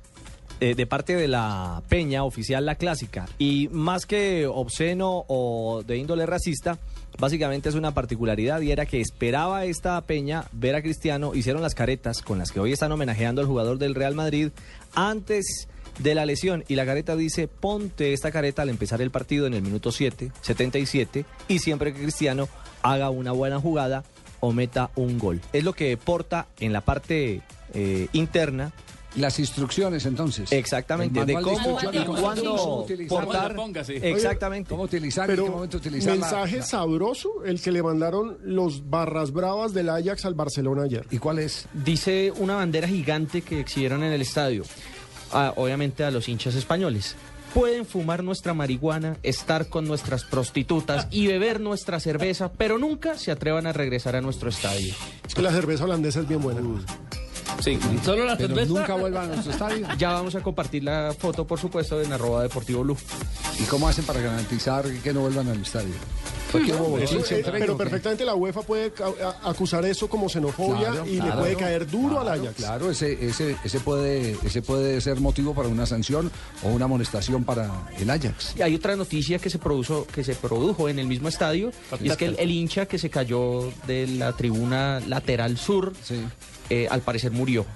eh, de parte de la Peña oficial, la clásica, y más que obsceno o de índole racista, básicamente es una particularidad y era que esperaba esta Peña ver a Cristiano, hicieron las caretas con las que hoy están homenajeando al jugador del Real Madrid antes de la lesión y la careta dice, ponte esta careta al empezar el partido en el minuto 7, 77, y siempre que Cristiano haga una buena jugada o meta un gol. Es lo que porta en la parte eh, interna. Las instrucciones entonces. Exactamente, de cómo y cuándo. Exactamente. Cómo utilizar y en qué momento utilizar la- mensaje la- sabroso el que le mandaron los barras bravas del Ajax al Barcelona ayer. ¿Y cuál es? Dice una bandera gigante que exhibieron en el estadio, a- obviamente a los hinchas españoles. Pueden fumar nuestra marihuana, estar con nuestras prostitutas y beber nuestra cerveza, pero nunca se atrevan a regresar a nuestro estadio. Es que la cerveza holandesa es bien buena. Sí, solo la Pero cerveza. nunca vuelvan a nuestro estadio. Ya vamos a compartir la foto, por supuesto, en arroba deportivo blue. ¿Y cómo hacen para garantizar que no vuelvan al estadio? Eso, eh, entre pero perfectamente la UEFA puede acusar eso como xenofobia Claro, y le puede caer duro al Ajax. Claro, ese, ese, ese, puede, ese puede ser motivo para una sanción o una amonestación para el Ajax. Y hay otra noticia que se produjo, que se produjo en el mismo estadio, y es que el, el hincha que se cayó de la tribuna lateral sur, eh, al parecer murió.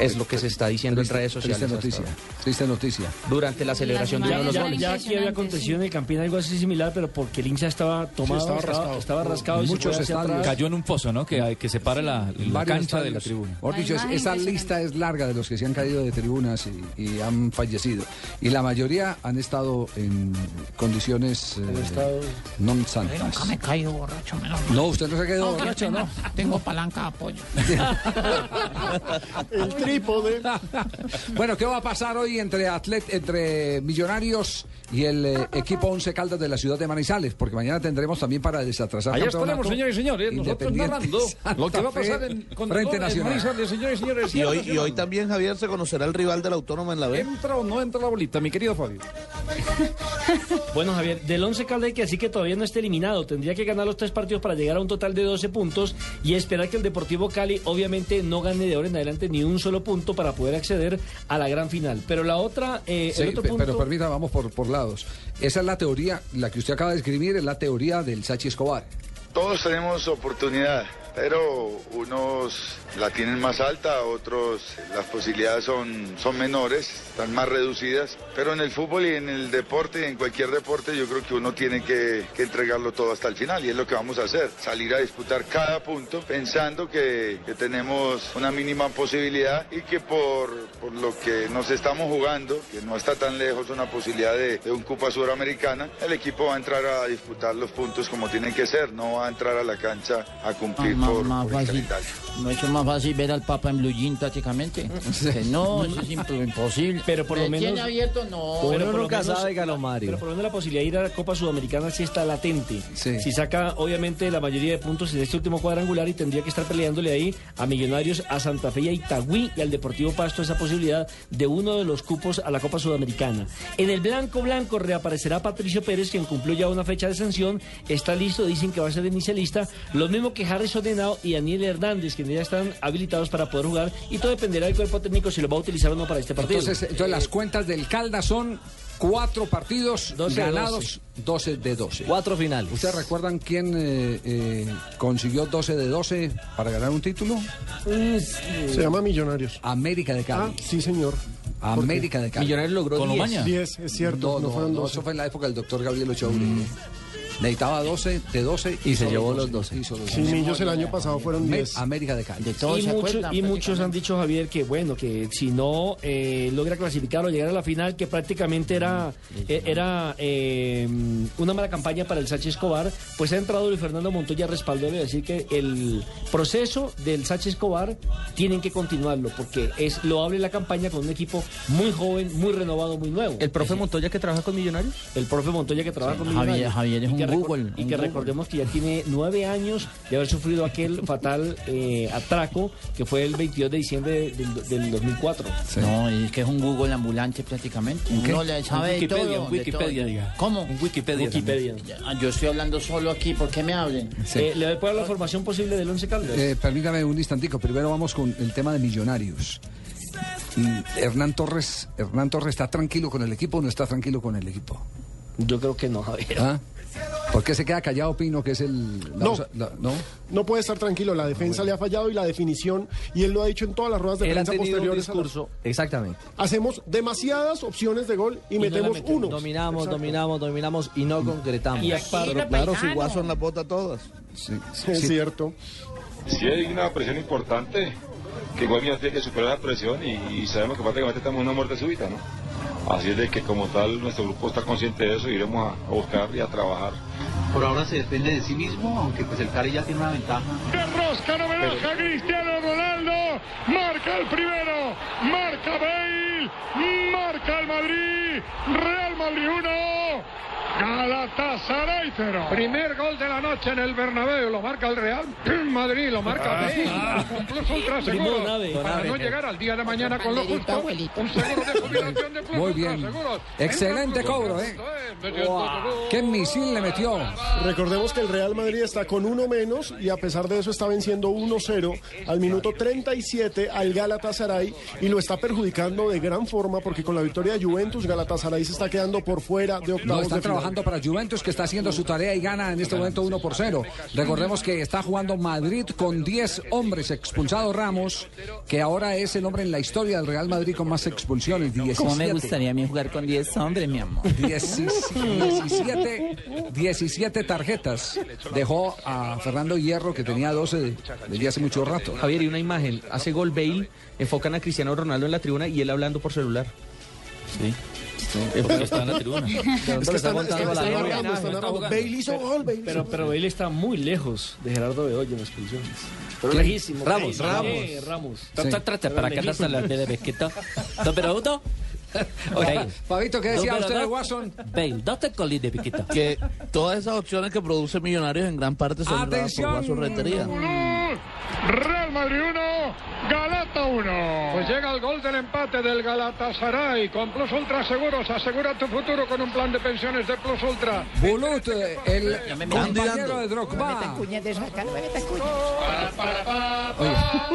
Es lo que se está diciendo en redes sociales. Triste noticia, triste noticia. Durante la celebración de los ya- goles. ya aquí había acontecido en el Campín algo así similar, pero porque el hincha estaba tomado, estaba estaba, rascado. estaba rascado Muchos estadios. Cayó en un foso, ¿no? Que, que separa la, la cancha de la tribuna. Mejor dicho, es- esa lista es larga de los que se han caído de tribunas y, y han fallecido. Y la mayoría han estado en condiciones eh, non santas. Nunca me he caído borracho, menos. No, usted no se ha quedado No, borracho, tengo, ¿no? Tengo palanca de apoyo. El trípode. Bueno, ¿qué va a pasar hoy entre atlet entre Millonarios y el eh, equipo Once Caldas de la ciudad de Manizales? Porque mañana tendremos también para desatrasar campeonato estaremos, señores y señores, nosotros narrando lo que va a pasar en, con frente en Nacional. Manizales, señores y señores. Y hoy, y Nacional. hoy también, Javier, se conocerá el rival de la Autónoma en la B. ¿Entra o no entra la bolita, mi querido Fabio? Bueno, Javier, del 11 Caldas que decir que todavía no está eliminado. Tendría que ganar los tres partidos para llegar a un total de 12 puntos y esperar que el Deportivo Cali obviamente no gane de ahora en adelante ni un solo punto para poder acceder a la gran final. Pero la otra, eh, Sí, el otro punto... pero permita, vamos por, por lados. Esa es la teoría, la que usted acaba de escribir, es la teoría del Sachi Escobar. Todos tenemos oportunidad, pero unos la tienen más alta, otros las posibilidades son, son menores, están más reducidas. Pero en el fútbol y en el deporte, en cualquier deporte, yo creo que uno tiene que, entregarlo todo hasta el final y es lo que vamos a hacer, salir a disputar cada punto pensando que, tenemos una mínima posibilidad y que por, por lo que nos estamos jugando, que no está tan lejos una posibilidad de, un Copa Suramericana, el equipo va a entrar a disputar los puntos como tienen que ser, no va a entrar a la cancha a cumplir más, por, más por el fácil. No es más fácil ver al Papa en blue jean prácticamente. Que no, eso es imp- imposible. Pero por lo ¿Me menos- tiene abierto? No. Pero por lo nunca menos- sabe, Galomario. Pero por lo menos la posibilidad de ir a la Copa Sudamericana sí está latente. Sí. Si saca, obviamente, la mayoría de puntos en este último cuadrangular y tendría que estar peleándole ahí a Millonarios, a Santa Fe y a Itagüí y al Deportivo Pasto esa posibilidad de uno de los cupos a la Copa Sudamericana. En el blanco blanco reaparecerá Patricio Pérez, quien cumplió ya una fecha de sanción. Está listo, dicen que va a ser inicialista. Lo mismo que Harrison Henao y Daniel Hernández, quienes ya están habilitados para poder jugar. Y todo dependerá del cuerpo técnico si lo va a utilizar o no para este partido. Entonces, entonces las cuentas del Caldas son cuatro partidos 12 de ganados, 12 de 12. Cuatro finales. ¿Ustedes recuerdan quién eh, eh, consiguió 12 de 12 para ganar un título? Se llama Millonarios. América de Cali. Ah, sí, señor. América de Cali. Millonarios logró ¿Con 10. Omaña? 10, es cierto. No, no, no, fueron no, 12. eso fue en la época del doctor Gabriel Ochoa. Necesitaba 12 de 12 Y se llevó los 12. hizo los Sí, 12. Millos el año pasado fueron Me- 10. América de Cali. De todos y, se muchos, acuerdan y muchos han dicho, Javier, que bueno, que si no eh, logra clasificar o llegar a la final, que prácticamente era, eh, era eh, una mala campaña para el Sánchez Escobar, pues ha entrado Luis Fernando Montoya a respaldarlo y decir que el proceso del Sánchez Escobar tienen que continuarlo, porque es loable la campaña con un equipo muy joven, muy renovado, muy nuevo. ¿El profe Montoya que trabaja con Millonarios? El profe Montoya que trabaja con Javier- Millonarios. Javier es un Google, Y que Google. recordemos que ya tiene nueve años de haber sufrido aquel fatal eh, atraco que fue el 22 de diciembre del, del 2004. No, es que es un Google ambulante prácticamente. qué? Uno le sabe Un de todo. Wikipedia, un de Wikipedia, todo. diga. ¿Cómo? Un Wikipedia. Wikipedia. Yo estoy hablando solo aquí, ¿por qué me hablen? Eh, ¿Le puedo dar la formación posible del Once Caldas? Eh, permítame un instantico. Primero vamos con el tema de Millonarios. Mm, Hernán Torres, Hernán Torres está tranquilo con el equipo o no está tranquilo con el equipo. Yo creo que no, Javier. ¿Ah? ¿Por qué se queda callado Pino, que es el... la- No. la- ¿no? No puede estar tranquilo, la defensa le ha fallado y la definición, y él lo ha dicho en todas las ruedas de Él ha prensa un posteriores. la- discurso, exactamente. Hacemos demasiadas opciones de gol y, metemos uno. Dominamos, Exacto. dominamos, dominamos y no concretamos. Pero claro, si Guasón la bota todas. Es cierto. Sí hay una presión importante que igual Minas tiene que superar la presión y, y sabemos que prácticamente estamos en una muerte súbita, ¿no? Así es de que como tal nuestro grupo está consciente de eso y iremos a, a buscar y a trabajar. Por ahora se depende de sí mismo, aunque pues el Cari ya tiene una ventaja. De rosca no me deja Cristiano Ronaldo. Marca el primero. Marca Bale. Marca el Madrid. Real Madrid 1. Galatasaray 0. Primer gol de la noche en el Bernabéu. Lo marca el Real Madrid. Lo marca Bale. Con plus ultra Primo seguro. Donave. Para no llegar al día de mañana con lo justo. Un seguro de jubilación de plus Muy ultra bien. Excelente cobro, ¿eh? ¿Qué misil le metió? Recordemos que el Real Madrid está con uno menos y a pesar de eso está venciendo 1-0 al minuto 37 al Galatasaray y lo está perjudicando de gran forma porque con la victoria de Juventus Galatasaray se está quedando por fuera de octavos No, de final. Trabajando para Juventus, que está haciendo su tarea y gana en este momento 1 por 0. Recordemos que está jugando Madrid con 10 hombres expulsados Ramos, que ahora es el hombre en la historia del Real Madrid con más expulsiones. 17. ¿Cómo me gustaría a mí jugar con 10 hombres, mi amor? 17, 17 tarjetas dejó a Fernando Hierro, que tenía 12 desde hace mucho rato. Javier, y una imagen. Hace gol Bale, enfocan a Cristiano Ronaldo en la tribuna y él hablando por celular. Sí. Porque está en la tribuna. ¿De dónde Es que está la novia? hizo gol, Bale hizo Pero, gol. pero Bale está muy lejos de Gerardo Bedoya en las ¿Quién? lejísimo. Ramos, Bale. Ramos. Eh, Ramos. Trata, trata, para acá hasta la de Bequeta. Número uno. Oiga, Fabito, ¿qué decía usted de Watson? Bale, date colí de Bequeta. Que todas esas opciones que produce Millonarios en gran parte son por. Guasón Rentería. Real Madrid 1, Galata 1. Pues llega el gol del empate del Galatasaray con Plus Ultra Seguros. Asegura tu futuro con un plan de pensiones de Plus Ultra. Bulut, el compañero de Drogba.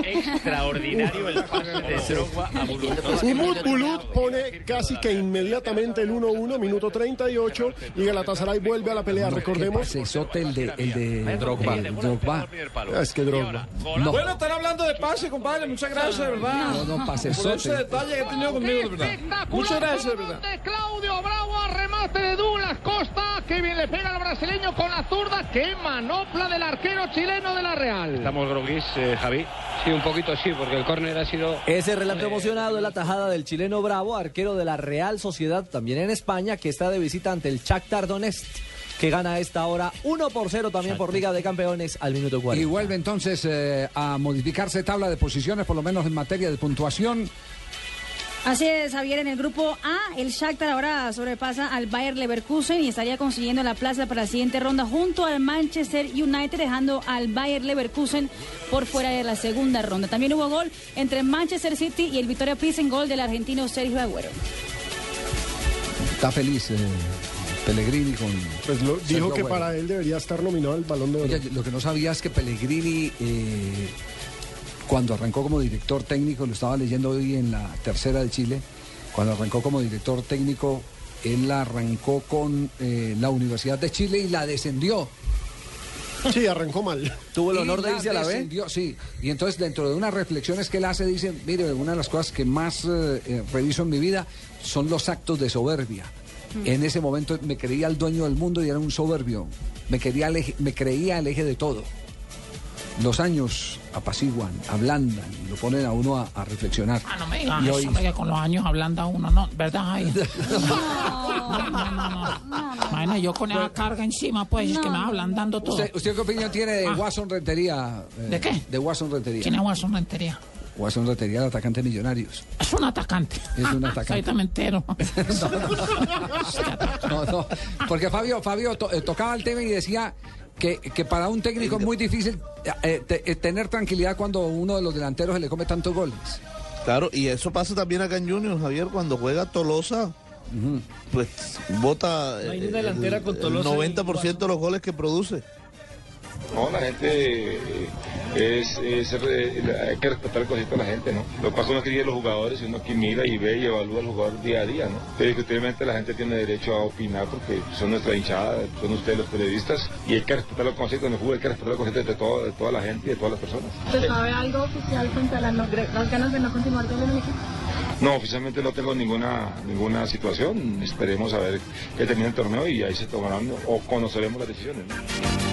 Extraordinario el pase de Drogba a Bulut. Bulut pone casi que inmediatamente el 1-1, minuto 38, y Galatasaray vuelve a la pelea. Recordemos. El de, el de Drogba. Es que Drogba. No. Bueno, están hablando de pase, compadre. Muchas gracias, de verdad. No, no, pasesote. Por ese detalle que ha tenido conmigo, de verdad. Muchas gracias, de verdad. Claudio Bravo, remate de Douglas Costa. Que bien le pega al brasileño con la zurda. Que manopla del arquero chileno de la Real. Estamos groguis, eh, Javi. Sí, un poquito sí, porque el córner ha sido... Ese relato emocionado es la tajada del chileno Bravo, arquero de la Real Sociedad, también en España, que está de visita ante el Shakhtar Donetsk, que gana a esta hora 1 por 0 también por Liga de Campeones al minuto 40. Y vuelve entonces eh, a modificarse tabla de posiciones, por lo menos en materia de puntuación. Así es, Javier, en el grupo A, el Shakhtar ahora sobrepasa al Bayer Leverkusen y estaría consiguiendo la plaza para la siguiente ronda junto al Manchester United, dejando al Bayer Leverkusen por fuera de la segunda ronda. También hubo gol entre Manchester City y el Victoria Pilsen, gol del argentino Sergio Agüero. Está feliz eh, Pellegrini con. Pues lo- dijo que para él debería estar nominado al balón de oro. Oye, lo que no sabía es que Pellegrini, eh, cuando arrancó como director técnico, lo estaba leyendo hoy en la tercera de Chile, cuando arrancó como director técnico, él la arrancó con eh, la Universidad de Chile y la descendió. Sí, arrancó mal. Tuvo el Y honor de irse a la B. Sí, y entonces dentro de unas reflexiones que él hace, dice, mire, una de las cosas que más eh, reviso en mi vida son los actos de soberbia. En ese momento me creía el dueño del mundo y era un soberbio. Me, quería el eje- me creía el eje de todo. Los años apaciguan, ablandan, lo ponen a uno a, a reflexionar. Ah, no me digas eso, hoy- con los años ablanda uno, ¿no? ¿Verdad? No, no, no, no. Imagina, yo con esa carga encima, pues, es que me va ablandando todo. ¿Usted, usted qué opinión tiene de Ah. Watson Rentería? eh, ¿De qué? De Watson Rentería. ¿Quién es Watson Rentería? Watson Rentería, el atacante de Millonarios. Es un atacante. Es un atacante. Soy tamentero. No, no, porque Fabio, Fabio to- eh, tocaba el tema y decía que, que para un técnico es muy difícil eh, te- eh, tener tranquilidad cuando uno de los delanteros se le come tantos goles. Claro, y eso pasa también acá en Junior, Javier, cuando juega Tolosa, pues bota No hay una delantera el, con el Tolosa y 90% de los goles que produce. No, la gente eh, es, re- hay que respetar concepto de la gente, ¿no? Lo que pasa es que uno los jugadores y uno aquí mira y ve y evalúa al jugador día a día, ¿no? Pero efectivamente la gente tiene derecho a opinar porque son nuestra hinchada, son ustedes los periodistas y hay que respetar los conceptos en el fútbol, hay que respetar los conceptos de, todo, de toda la gente y de todas las personas. ¿Se sabe algo oficial frente las, las ganas de no continuar con el equipo? No, oficialmente no tengo ninguna ninguna situación. Esperemos a ver que termine el torneo y ahí se tomarán o conoceremos las decisiones. ¿no?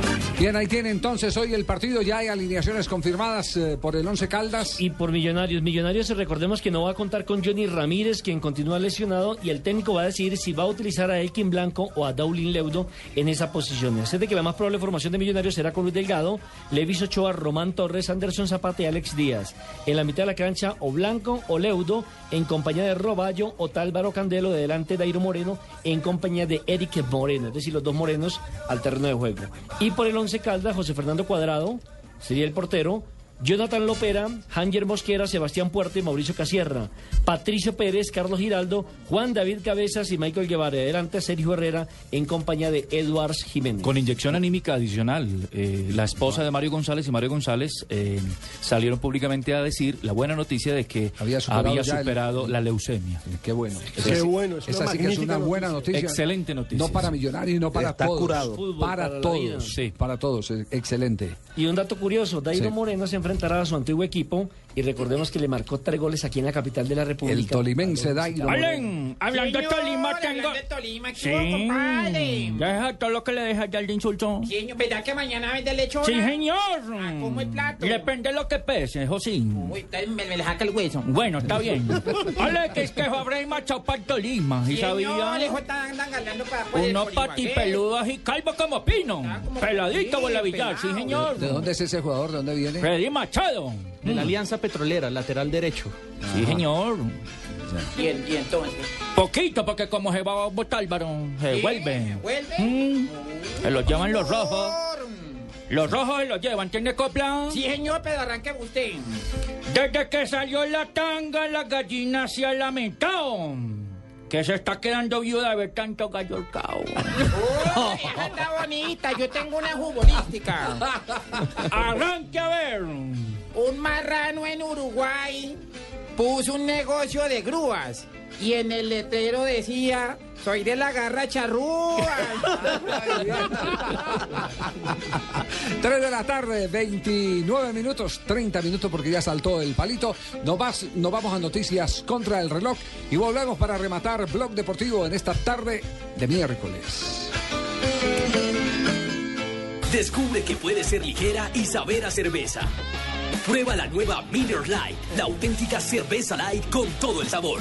Bien, ahí tiene entonces hoy el partido. Ya hay alineaciones confirmadas eh, por el Once Caldas. Y por Millonarios. Millonarios, recordemos que no va a contar con Johnny Ramírez, quien continúa lesionado, y el técnico va a decidir si va a utilizar a Elkin Blanco o a Daulin Leudo en esa posición. Así de que la más probable formación de Millonarios será con Luis Delgado, Levis Ochoa, Román Torres, Anderson Zapata y Alex Díaz. En la mitad de la cancha, o Blanco o Leudo, en compañía de Roballo o Tálvaro Candelo, de delante Dairo Moreno, en compañía de Eric Moreno, es decir, los dos morenos al terreno de juego. Y por el Once Caldas, José Fernando Cuadrado, sería el portero. Jonathan Lopera, Hanger Mosquera, Sebastián Puerte, Mauricio Casierra, Patricio Pérez, Carlos Giraldo, Juan David Cabezas y Michael Guevara. Adelante Sergio Herrera en compañía de Eduards Jiménez. Con inyección anímica adicional, eh, la esposa de Mario González y Mario González eh, salieron públicamente a decir la buena noticia de que había superado superado, ya el- la leucemia. Qué bueno. Qué bueno, es una Esa sí que es una buena noticia. noticia. Excelente noticia. No para Millonarios y no para Está todos. curado. Fútbol Para, todos. Sí, para todos. eh, Excelente. Y un dato curioso, Dairo Sí. Moreno se enfrentará a su antiguo equipo y recordemos que le marcó tres goles aquí en la capital de la República. El tolimense Dairo. Allen, hablando de Tolima, tengo. Tolima, Sí, deja todo lo que le deja ya el de insulto. Señor, ¿verdad que mañana vende lechona? Sí, señor. ¿Cómo el plato? Depende de lo que pese, José. Uy, usted me, me le saca el hueso. Bueno, está bien. Ole, que es que Fabre marchado para el Tolima. ¿Y Señor, sabía? le están para pues, Unos patipeludos y calvo como pino. Peladito por la Villar, sí, señor. ¿De dónde es ese jugador? ¿De dónde viene? Freddy Machado. De la Alianza Petrolera, lateral derecho. Sí, señor. Y, y entonces. Poquito, porque como se va a botar, varón, se vuelve. ¿Vuelve? Mm. Se lo llevan los rojos. Los rojos se los llevan, ¿tiene copla? Sí, señor, pero arranque usted. Desde que salió la tanga, la gallina se ha lamentado. Que se está quedando viuda de ver tanto gallo al está bonita, yo tengo una futbolística. Arranque a ver. Un marrano en Uruguay puso un negocio de grúas y en el letrero decía, soy de la garra charrúa. 3 de la tarde, 29 minutos, 30 minutos porque ya saltó el palito. Nos, vas- nos vamos a noticias contra el reloj y volvemos para rematar Blog Deportivo en esta tarde de miércoles. Descubre que puede ser ligera y saber a cerveza. Prueba la nueva Miller Lite, la auténtica cerveza light con todo el sabor.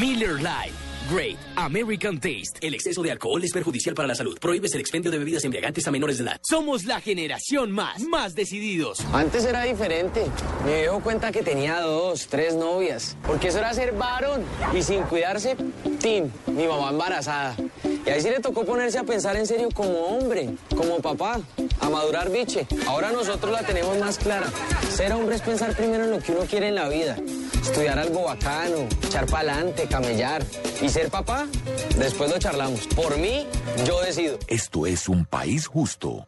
Miller Lite. Great American Taste. El exceso de alcohol es perjudicial para la salud. Prohíbes el expendio de bebidas embriagantes a menores de edad. Somos la generación más, más decididos. Antes era diferente. Mi viejo cuenta que tenía dos, tres novias. Porque eso era ser varón. Y sin cuidarse, tin, mi mamá embarazada. Y ahí sí le tocó ponerse a pensar en serio como hombre, como papá, a madurar biche. Ahora nosotros la tenemos más clara. Ser hombre es pensar primero en lo que uno quiere en la vida. Estudiar algo bacano, echar pa'lante, camellar. Y ser papá, después lo charlamos. Por mí, yo decido. Esto es un país justo.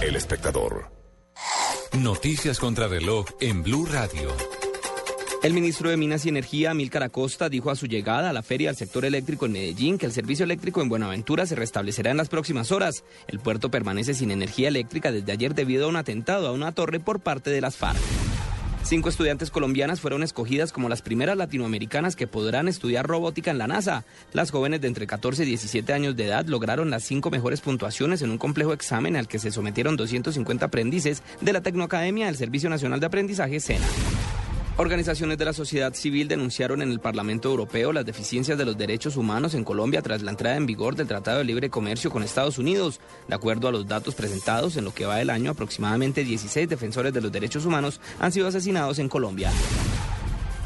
El espectador. Noticias contra reloj en Blue Radio. El ministro de Minas y Energía, Amílcar Acosta, dijo a su llegada a la feria del sector eléctrico en Medellín que el servicio eléctrico en Buenaventura se restablecerá en las próximas horas. El puerto permanece sin energía eléctrica desde ayer debido a un atentado a una torre por parte de las FARC. Cinco estudiantes colombianas fueron escogidas como las primeras latinoamericanas que podrán estudiar robótica en la NASA. Las jóvenes de entre 14 y 17 años de edad lograron las cinco mejores puntuaciones en un complejo examen al que se sometieron 250 aprendices de la Tecnoacademia del Servicio Nacional de Aprendizaje, SENA. Organizaciones de la sociedad civil denunciaron en el Parlamento Europeo las deficiencias de los derechos humanos en Colombia tras la entrada en vigor del Tratado de Libre Comercio con Estados Unidos. De acuerdo a los datos presentados, en lo que va del año, aproximadamente 16 defensores de los derechos humanos han sido asesinados en Colombia.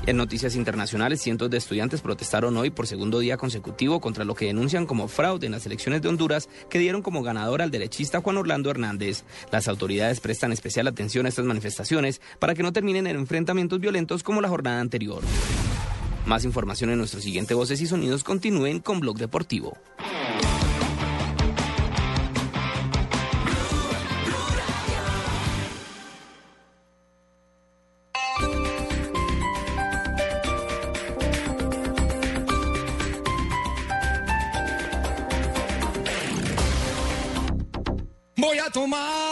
En noticias internacionales, cientos de estudiantes protestaron hoy por segundo día consecutivo contra lo que denuncian como fraude en las elecciones de Honduras que dieron como ganador al derechista Juan Orlando Hernández. Las autoridades prestan especial atención a estas manifestaciones para que no terminen en enfrentamientos violentos como la jornada anterior. Más información en nuestro siguiente Voces y Sonidos. Continúen con Blog Deportivo. Tomar,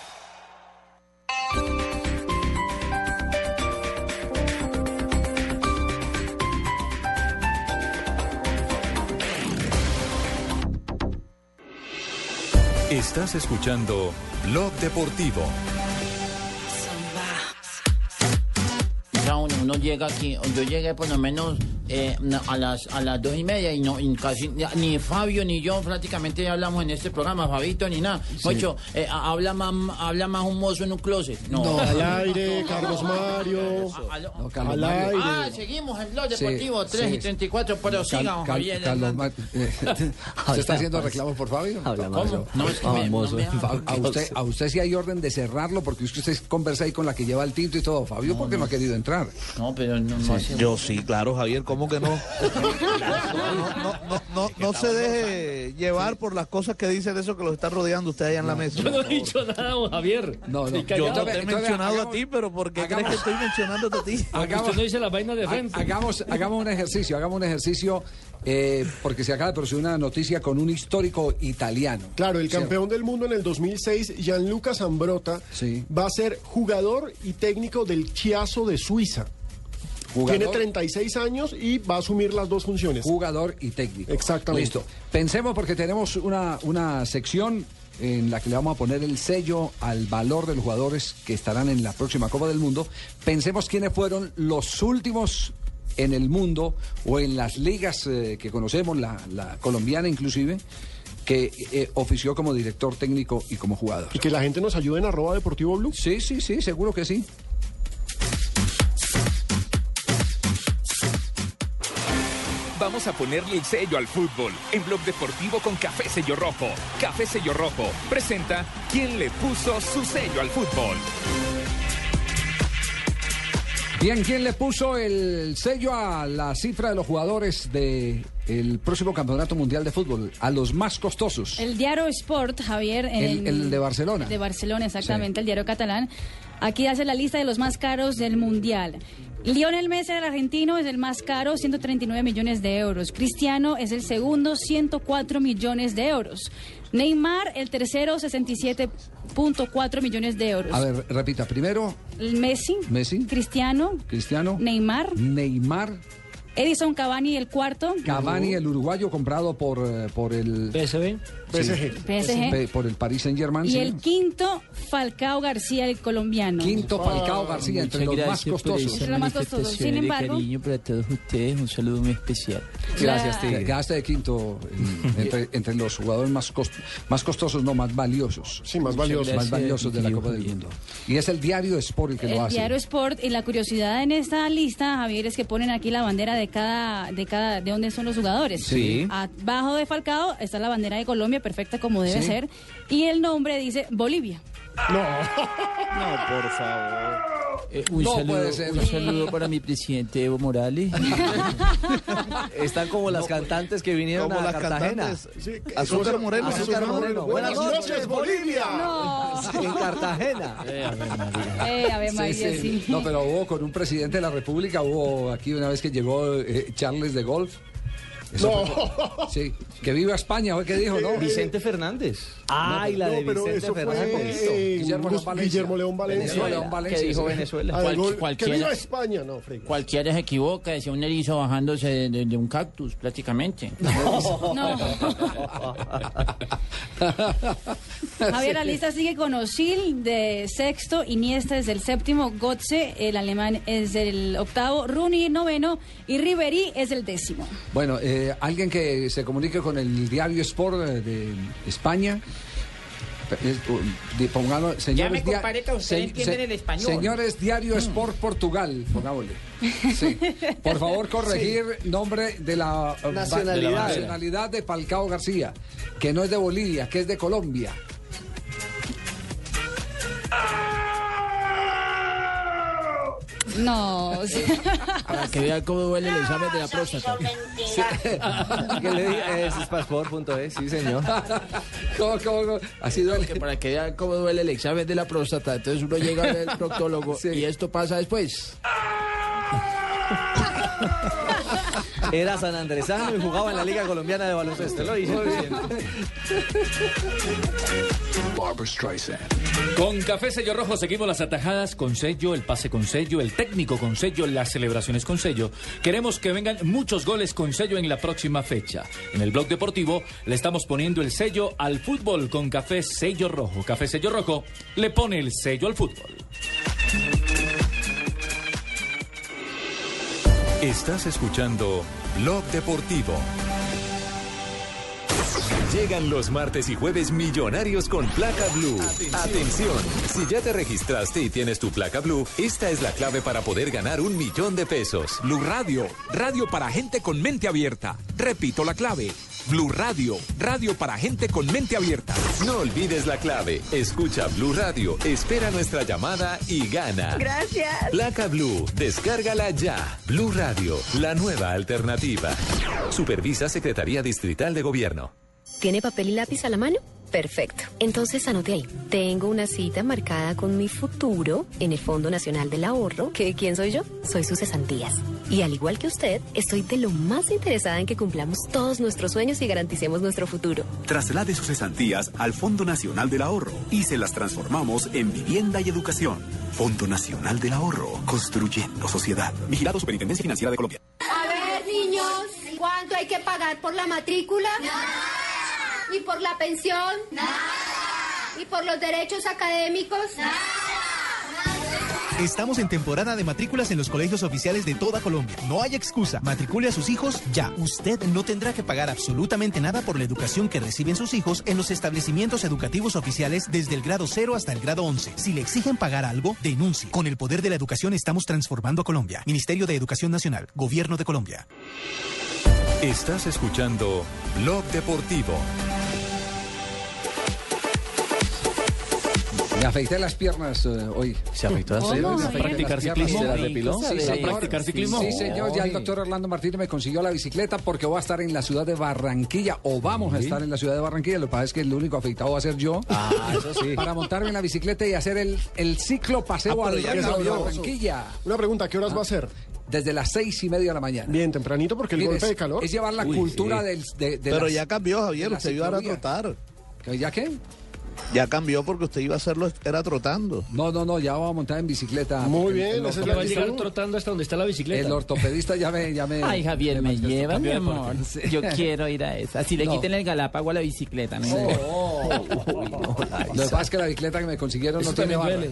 Estás escuchando Blog Deportivo. uno llega aquí, yo llegué por lo menos eh, a las a las dos y media y no y casi ni Fabio ni yo prácticamente hablamos en este programa, Fabito ni nada. Mucho, eh, habla más habla más un mozo en un closet. No, No, al aire, Carlos Mario. Carlos al Mario. aire. Ah, seguimos en Blog Sí, Deportivo 3 sí. y 34, pero Cal- Javier. Carlos ¿Se está haciendo reclamos por Fabio? ¿Cómo? No, es que me- no me hagan. a, usted, a usted sí hay orden de cerrarlo porque usted conversa ahí con la que lleva el tinto y todo. Fabio, ¿por qué no ha querido entrar? No, pero no, no Yo sí, claro, Javier, ¿cómo que no? No, no, no, no, no se deje llevar por las cosas que dicen eso que los está rodeando usted allá en la mesa. Yo no he dicho nada, Javier. No, Ni Yo no te he mencionado a ti, pero ¿por qué crees que estoy mencionándote a ti? Usted no dice las vainas de frente. Ha- Hagamos, hagamos un ejercicio, hagamos un ejercicio, eh, porque se acaba de producir una noticia con un histórico italiano. Claro, el ¿Cierto? campeón del mundo en el 2006, Gianluca Zambrota, va a ser jugador y técnico del Chiasso de Suiza. Jugador- Tiene 36 años y va a asumir las dos funciones. Jugador y técnico. Exactamente. Listo. Pensemos porque tenemos una, una sección en la que le vamos a poner el sello al valor de los jugadores que estarán en la próxima Copa del Mundo. Pensemos quiénes fueron los últimos en el mundo o en las ligas eh, que conocemos, la, la colombiana inclusive, que eh, ofició como director técnico y como jugador. Y que la gente nos ayude en arroba deportivo blue. Sí, sí, sí, seguro que sí. Vamos a ponerle el sello al fútbol en Blog Deportivo con Café Sello Rojo. Café Sello Rojo presenta ¿Quién le puso su sello al fútbol? Bien, ¿quién le puso el sello a la cifra de los jugadores del próximo Campeonato Mundial de Fútbol? A los más costosos. El diario Sport, Javier. El- en- el de Barcelona. el de Barcelona, exactamente, el diario catalán. Aquí hace la lista de los más caros del Mundial. Lionel Messi, el argentino, es el más caro, 139 millones de euros. Cristiano es el segundo, 104 millones de euros. Neymar, el tercero, 67.4 millones de euros. A ver, repita. Primero, Messi, Messi, Cristiano, Cristiano, Neymar, Neymar, Edison Cavani, el cuarto. Cavani, el uruguayo comprado por, eh, por el PSV. PSG. PSG. Por el Paris Saint Germain. Y el quinto, Falcao García, el colombiano. Quinto Falcao García, entre los más costosos. Entre los más costosos. Sin embargo, para todos ustedes, un saludo muy especial. Gracias, Tigre. Quedaste de quinto en- entre, entre los jugadores más, cost- más costosos, no, más valiosos. Sí, más valiosos. Más valiosos de la Copa del Mundo. Y es el diario Sport el que lo el hace. diario Sport y la curiosidad en esta lista, Javier, es que ponen aquí la bandera de cada, de cada, de dónde son los jugadores. Sí. Abajo de Falcao está la bandera de Colombia, perfecta como debe Sí. ser, y el nombre dice Bolivia. No. No, por favor. Eh, un, No saludo, puede ser. un saludo para mi presidente Evo Morales. Están como las cantantes que vinieron Como a las Cartagena. cantantes. Sí, Azúcar Moreno. Azúcar Moreno. Buenas noches, Bolivia. No. En Cartagena. Eh, Ave Sí, María, sí. sí. No, pero hubo con un presidente de la República, hubo aquí una vez que llegó eh, Charles de Golf. Eso No. fue- sí, que viva España, que dijo, ¿no? Vicente Fernández. Ay, la No, de pero Vicente Fernández. eh, Guillermo Gus- León Valencia. Guillermo León Valencia. Venezuela, León Valencia, ¿Qué dijo. Venezuela? Ah, Cual- gol- que cualquiera- viva España, no, Frey. Cualquiera se equivoca, decía un erizo bajándose de, de- de un cactus prácticamente. No. Javier, la lista sigue con Osil de sexto, Iniesta es del séptimo, Gotze, el alemán, es del octavo, Rooney noveno y Ribery es el décimo. Bueno, eh, alguien que se comunique con el diario Sport eh, de España. eh, pongamos, señores, me dia- compadre, que ustedes entienden el español. Señores, Diario Sport Portugal, pongámosle. Sí. Por favor, corregir nombre de la eh, Nacionalidad. de la nacionalidad de Falcao García, que no es de Bolivia, que es de Colombia. No, sí. Para que vean cómo duele el examen de la próstata. ¿Qué le dije? Es passport.es, sí, señor. ¿Cómo, cómo, cómo? Así duele. Que para que vean cómo duele el examen de la próstata. Entonces uno llega al proctólogo y esto pasa después. Era San Andresano y jugaba en la Liga Colombiana de Baloncesto. Lo hice. Con Café Sello Rojo seguimos las atajadas con sello, el pase con sello, el técnico con sello, las celebraciones con sello. Queremos que vengan muchos goles con sello en la próxima fecha. En el blog deportivo le estamos poniendo el sello al fútbol con Café Sello Rojo. Café Sello Rojo le pone el sello al fútbol. Estás escuchando Blog Deportivo. Llegan los martes y jueves millonarios con placa blue. Atención. si ya te registraste y tienes tu placa blue, esta es la clave para poder ganar un millón de pesos. Blue Radio, radio para gente con mente abierta. Repito la clave. Blue Radio, radio para gente con mente abierta. No olvides la clave. Escucha Blue Radio, espera nuestra llamada y gana. Gracias. Placa Blue, descárgala ya. Blue Radio, la nueva alternativa. Supervisa Secretaría Distrital de Gobierno. ¿Tiene papel y lápiz a la mano? Perfecto. Entonces anote ahí. Tengo una cita marcada con mi futuro en el Fondo Nacional del Ahorro. ¿Que quién soy yo? Soy sus cesantías. Y al igual que usted, estoy de lo más interesada en que cumplamos todos nuestros sueños y garanticemos nuestro futuro. Traslade sus cesantías al Fondo Nacional del Ahorro y se las transformamos en vivienda y educación. Fondo Nacional del Ahorro, construyendo sociedad. Vigilado Superintendencia Financiera de Colombia. A ver, niños, ¿cuánto hay que pagar por la matrícula? ¿Y por la pensión? ¿Y por los derechos académicos? Estamos en temporada de matrículas en los colegios oficiales de toda Colombia. No hay excusa. Matricule a sus hijos ya. Usted no tendrá que pagar absolutamente nada por la educación que reciben sus hijos en los establecimientos educativos oficiales desde el grado 0 hasta el grado 11. Si le exigen pagar algo, denuncie. Con el poder de la educación estamos transformando a Colombia. Ministerio de Educación Nacional. Gobierno de Colombia. Estás escuchando Blog Deportivo. Me afeité las piernas eh, hoy. ¿Se afeitó las piernas? ¿Practicar ciclismo? ¿Se las depiló? Sí, ¿A señor. practicar ciclismo? Sí, señor. Ya el doctor Orlando Martínez me consiguió la bicicleta porque voy a estar en la ciudad de Barranquilla o vamos a estar en la ciudad de Barranquilla. Lo que pasa es que el único afeitado va a ser yo. Ah, eso sí. Para montarme en la bicicleta y hacer el, el ciclo paseo Ah, pero al ya río de cambió. Barranquilla. Una pregunta, ¿qué horas va a ser? Desde las seis y media de la mañana. Bien, tempranito porque el Mire, golpe de calor. Es llevar la Uy, cultura sí. del, de, de Pero las- ya cambió, Javier. Usted iba a trotar. ¿Ya qué? Ya cambió porque usted iba a hacerlo, era trotando. No, no, no, ya va a montar en bicicleta. Muy bien, el esa es Que va a llegar ortopedista- trotando hasta donde está la bicicleta. El ortopedista ya me... Ya me Ay, Javier, me lleva, mi amor. Yo quiero ir a esa. Así le No. quiten el galápago a la bicicleta. ¿no? Lo que pasa es que la bicicleta que me consiguieron no tiene barra. duele.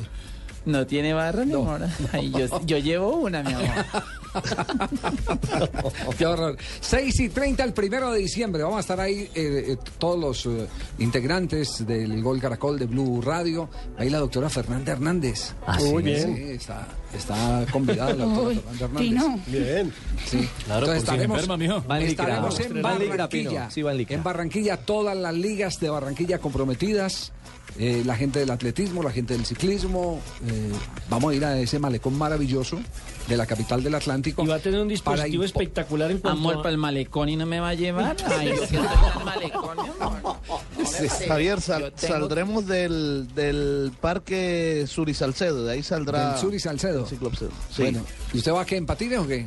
No tiene barra, mi amor. Ay, yo, yo llevo una, mi amor. Qué horror. 6 y 30 el primero de diciembre. Vamos a estar ahí eh, eh, todos los eh, integrantes del Gol Caracol de Blue Radio. Ahí la doctora Fernanda Hernández. Ah, sí. Muy bien. Sí, está, está convidada la doctora Uy, Fernanda Hernández. Bien. Sí. Claro, si se enferma, mijo. Estaremos en Barranquilla. Sí. En Barranquilla, todas las ligas de Barranquilla comprometidas. Eh, la gente del atletismo, la gente del ciclismo. eh, vamos a ir a ese malecón maravilloso de la capital del Atlántico. Y va a tener un dispositivo espectacular en cuanto Amor, a- para el malecón y no me va a llevar. Ay, yo el malecón, mi amor. Javier, sal- tengo- saldremos del, del parque Sur y Salcedo, de ahí saldrá. Del Sur y Salcedo. el. Sí. Bueno, ¿y usted va a qué? ¿En patines o qué?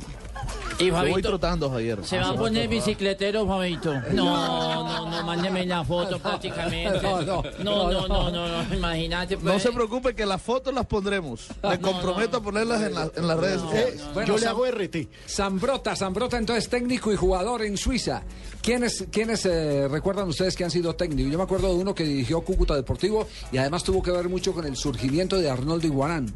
Y voy Fabito, trotando, Javier. ¿se va a poner bicicletero, Fabito? No, no, no, mándeme la foto prácticamente. No, no, no, no, no, imagínate. No pues. se preocupe que las fotos las pondremos. Me comprometo a ponerlas en, la- en las redes sociales. Bueno, Yo le hago RT. Zambrota, Zambrota entonces técnico y jugador en Suiza. ¿Quiénes, quiénes eh, recuerdan ustedes que han sido técnicos? Yo me acuerdo de uno que dirigió Cúcuta Deportivo y además tuvo que ver mucho con el surgimiento de Arnoldo Iguarán.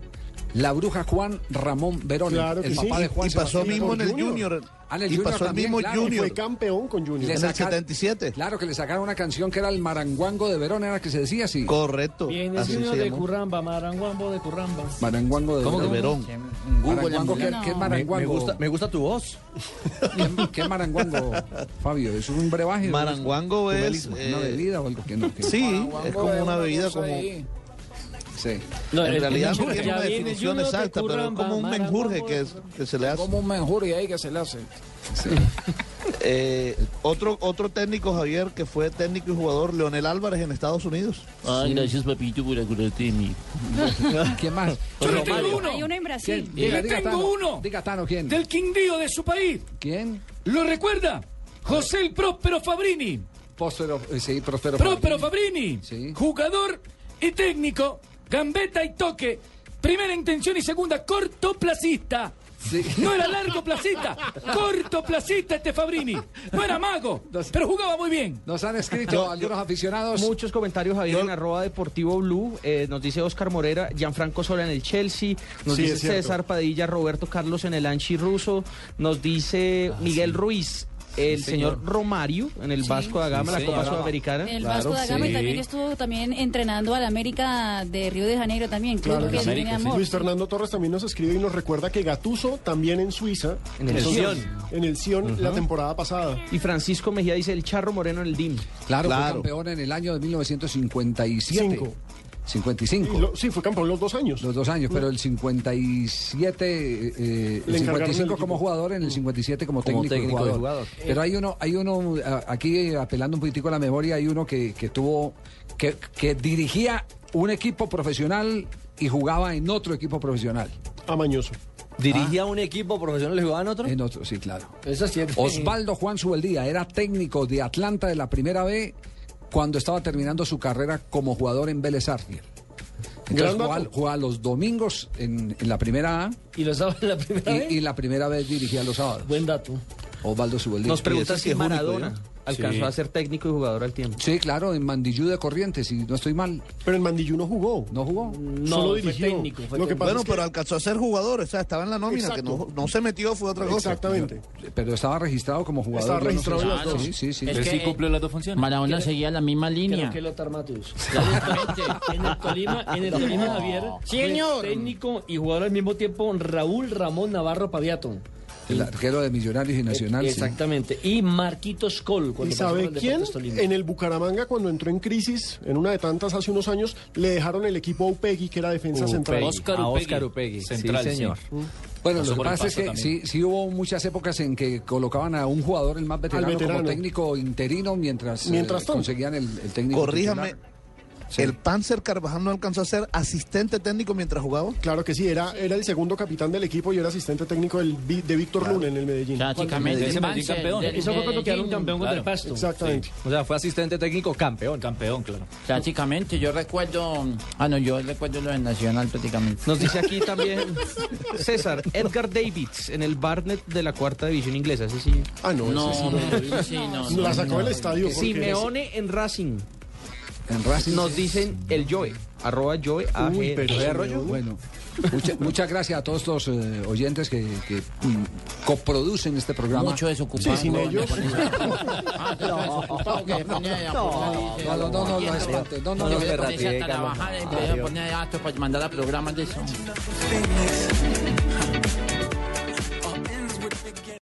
La bruja Juan Ramón Verón, Claro el papá sí. de Juan y pasó Sebastián mismo en el Junior. Junior. Ah, en el y Junior pasó el mismo claro. Junior. Fue campeón con Junior. Le En el saca- 77. Claro, que le sacaron una canción que era el Maranguango de Verón, era que se decía así. Correcto. Viene Así Junior se de llamó. Curramba, Maranguambo de Curramba. Maranguango de ¿Cómo que Verón. Verón? Maranguango, ¿qué, es Maranguango? me gusta, me gusta tu voz. ¿Qué, qué es Maranguango, Fabio? ¿Es un brebaje? Maranguango ¿Un es? ¿Una eh, bebida o algo que no? que- Sí, es como una bebida como... Sí. No, En el- realidad el- no tiene una definición exacta, pero es como un menjurje que, es- que se le hace. Como un menjurje ahí que se le hace. Eh, otro, otro técnico, Javier, que fue técnico y jugador, Leonel Álvarez en Estados Unidos. Ay, gracias, papito, por acordarte de mí. ¿Quién más? Yo le tengo uno. Hay uno en Brasil. ¿Quién? Diga, Le tengo Tano. uno. Diga, Tano, ¿quién? Del Quindío de su país. ¿Quién? ¿Lo recuerda? José el Próspero Fabrini. Próspero, eh, sí, Próspero. Próspero Fabrini. Sí. Jugador y técnico. Gambeta y toque. Primera intención y segunda, cortoplacista. Sí. No era largo placita, cortoplacista este Fabrini. No era mago, pero jugaba muy bien. Nos han escrito algunos aficionados. Muchos comentarios, Javier, en arroba deportivo blue. Eh, nos dice Oscar Morera, Gianfranco Sola en el Chelsea. Nos Sí, dice. César Padilla, Roberto Carlos en el Anchi Ruso. Nos dice Miguel Ruiz, el señor. Romario en el Vasco da Gama, Sí, la Copa. Sudamericana. El Vasco da Gama y también estuvo también entrenando al América de Río de Janeiro también. Creo Claro que que sí. tiene amor. Luis Fernando Torres también nos escribe y nos recuerda que Gatuso también en Suiza. En el Sion. En el Sion la temporada pasada. Y Francisco Mejía dice el Charro Moreno en el DIM. Claro, fue Claro. campeón en el año de 1957. Cinco. 55. Y lo- sí, fue campeón los dos años. Los dos años, pero el 57, eh, el Le encargaron 55 el como equipo. jugador, en el 57 como técnico, técnico y y jugador. jugador. Pero hay uno, hay uno a- aquí apelando un poquitico a la memoria, hay uno que, que tuvo, que, que dirigía un equipo profesional y jugaba en otro equipo profesional. Amañoso. ¿Dirigía un equipo profesional y jugaba en otro? En otro, sí, claro. Esa sí es- Osvaldo Juan Subeldía era técnico de Atlanta de la primera B cuando estaba terminando su carrera como jugador en Vélez Sarsfield. Entonces jugaba, jugaba los domingos en, en la primera A Y lo estaba en la primera vez. y, y la primera vez dirigía los sábados. Buen dato. Osvaldo Subeldía. Nos pregunta si es único, Maradona ¿ya? Alcanzó Sí. a ser técnico y jugador al tiempo. Sí, claro, en Mandillú de Corrientes, si no estoy mal. Pero en Mandillú no jugó. ¿No jugó? No, Solo fue dirigió. técnico. fue Lo que pasa Bueno, es que- pero alcanzó a ser jugador, o sea, estaba en la nómina, que no, no se metió, fue otra cosa. Exactamente. Pero estaba registrado como jugador. Estaba yo no sé registrado. Sí, sí, sí. Es que- sí cumplió las dos funciones. Maradona seguía la misma línea. que lo Tarmatus. En el Tolima, en el Tolima Javier, Sí, fue señor. técnico y jugador al mismo tiempo Raúl Ramón Navarro Paviato. El arquero de Millonarios y Nacional. sí. Exactamente. Y Marquitos Col. ¿Y cuando por sabe quién? En el Bucaramanga, cuando entró en crisis, en una de tantas hace unos años, le dejaron el equipo a Upegui, que era defensa central. Oscar Upegui. Oscar Upegui. Central, sí, señor. Bueno, Pasó lo que pasa es que sí, sí hubo muchas épocas en que colocaban a un jugador, el más veterano, veterano. como técnico interino mientras, eh, Mientras tanto. conseguían el, el técnico. Corríjame, titular. ¿El Panzer Carvajal no alcanzó a ser asistente técnico mientras jugaba? Claro que sí, era, era el segundo capitán del equipo y era asistente técnico del, de Víctor Luna en el Medellín. Prácticamente, Medellín campeón. Eso fue cuando quedaron campeón contra el Pasto. Exactamente. O sea, fue asistente técnico campeón. Campeón, claro. Prácticamente, yo recuerdo. Ah, no, yo recuerdo lo de Nacional prácticamente. Nos dice aquí también César, Edgar Davids en el Barnet de la cuarta división inglesa. Ese sí. Ah, no, No, ese sí, no, sí, no, La no, sacó no. del estadio. Simeone en Racing. En Racing. Nos dicen el Joe, arroba Joe, A, Uy, pero sí, Arroyo. Bueno, mucha- muchas gracias a todos los eh, oyentes que, que, mm, coproducen este programa. Mucho desocupado. Sí, sin ellos. Ah, no, desocupado que se pone a poner- No, no, no, no, no, espante, no, no, Que no, se no, pone a no, trabajar, no, empieza a no. poner actos para mandar a programas de eso.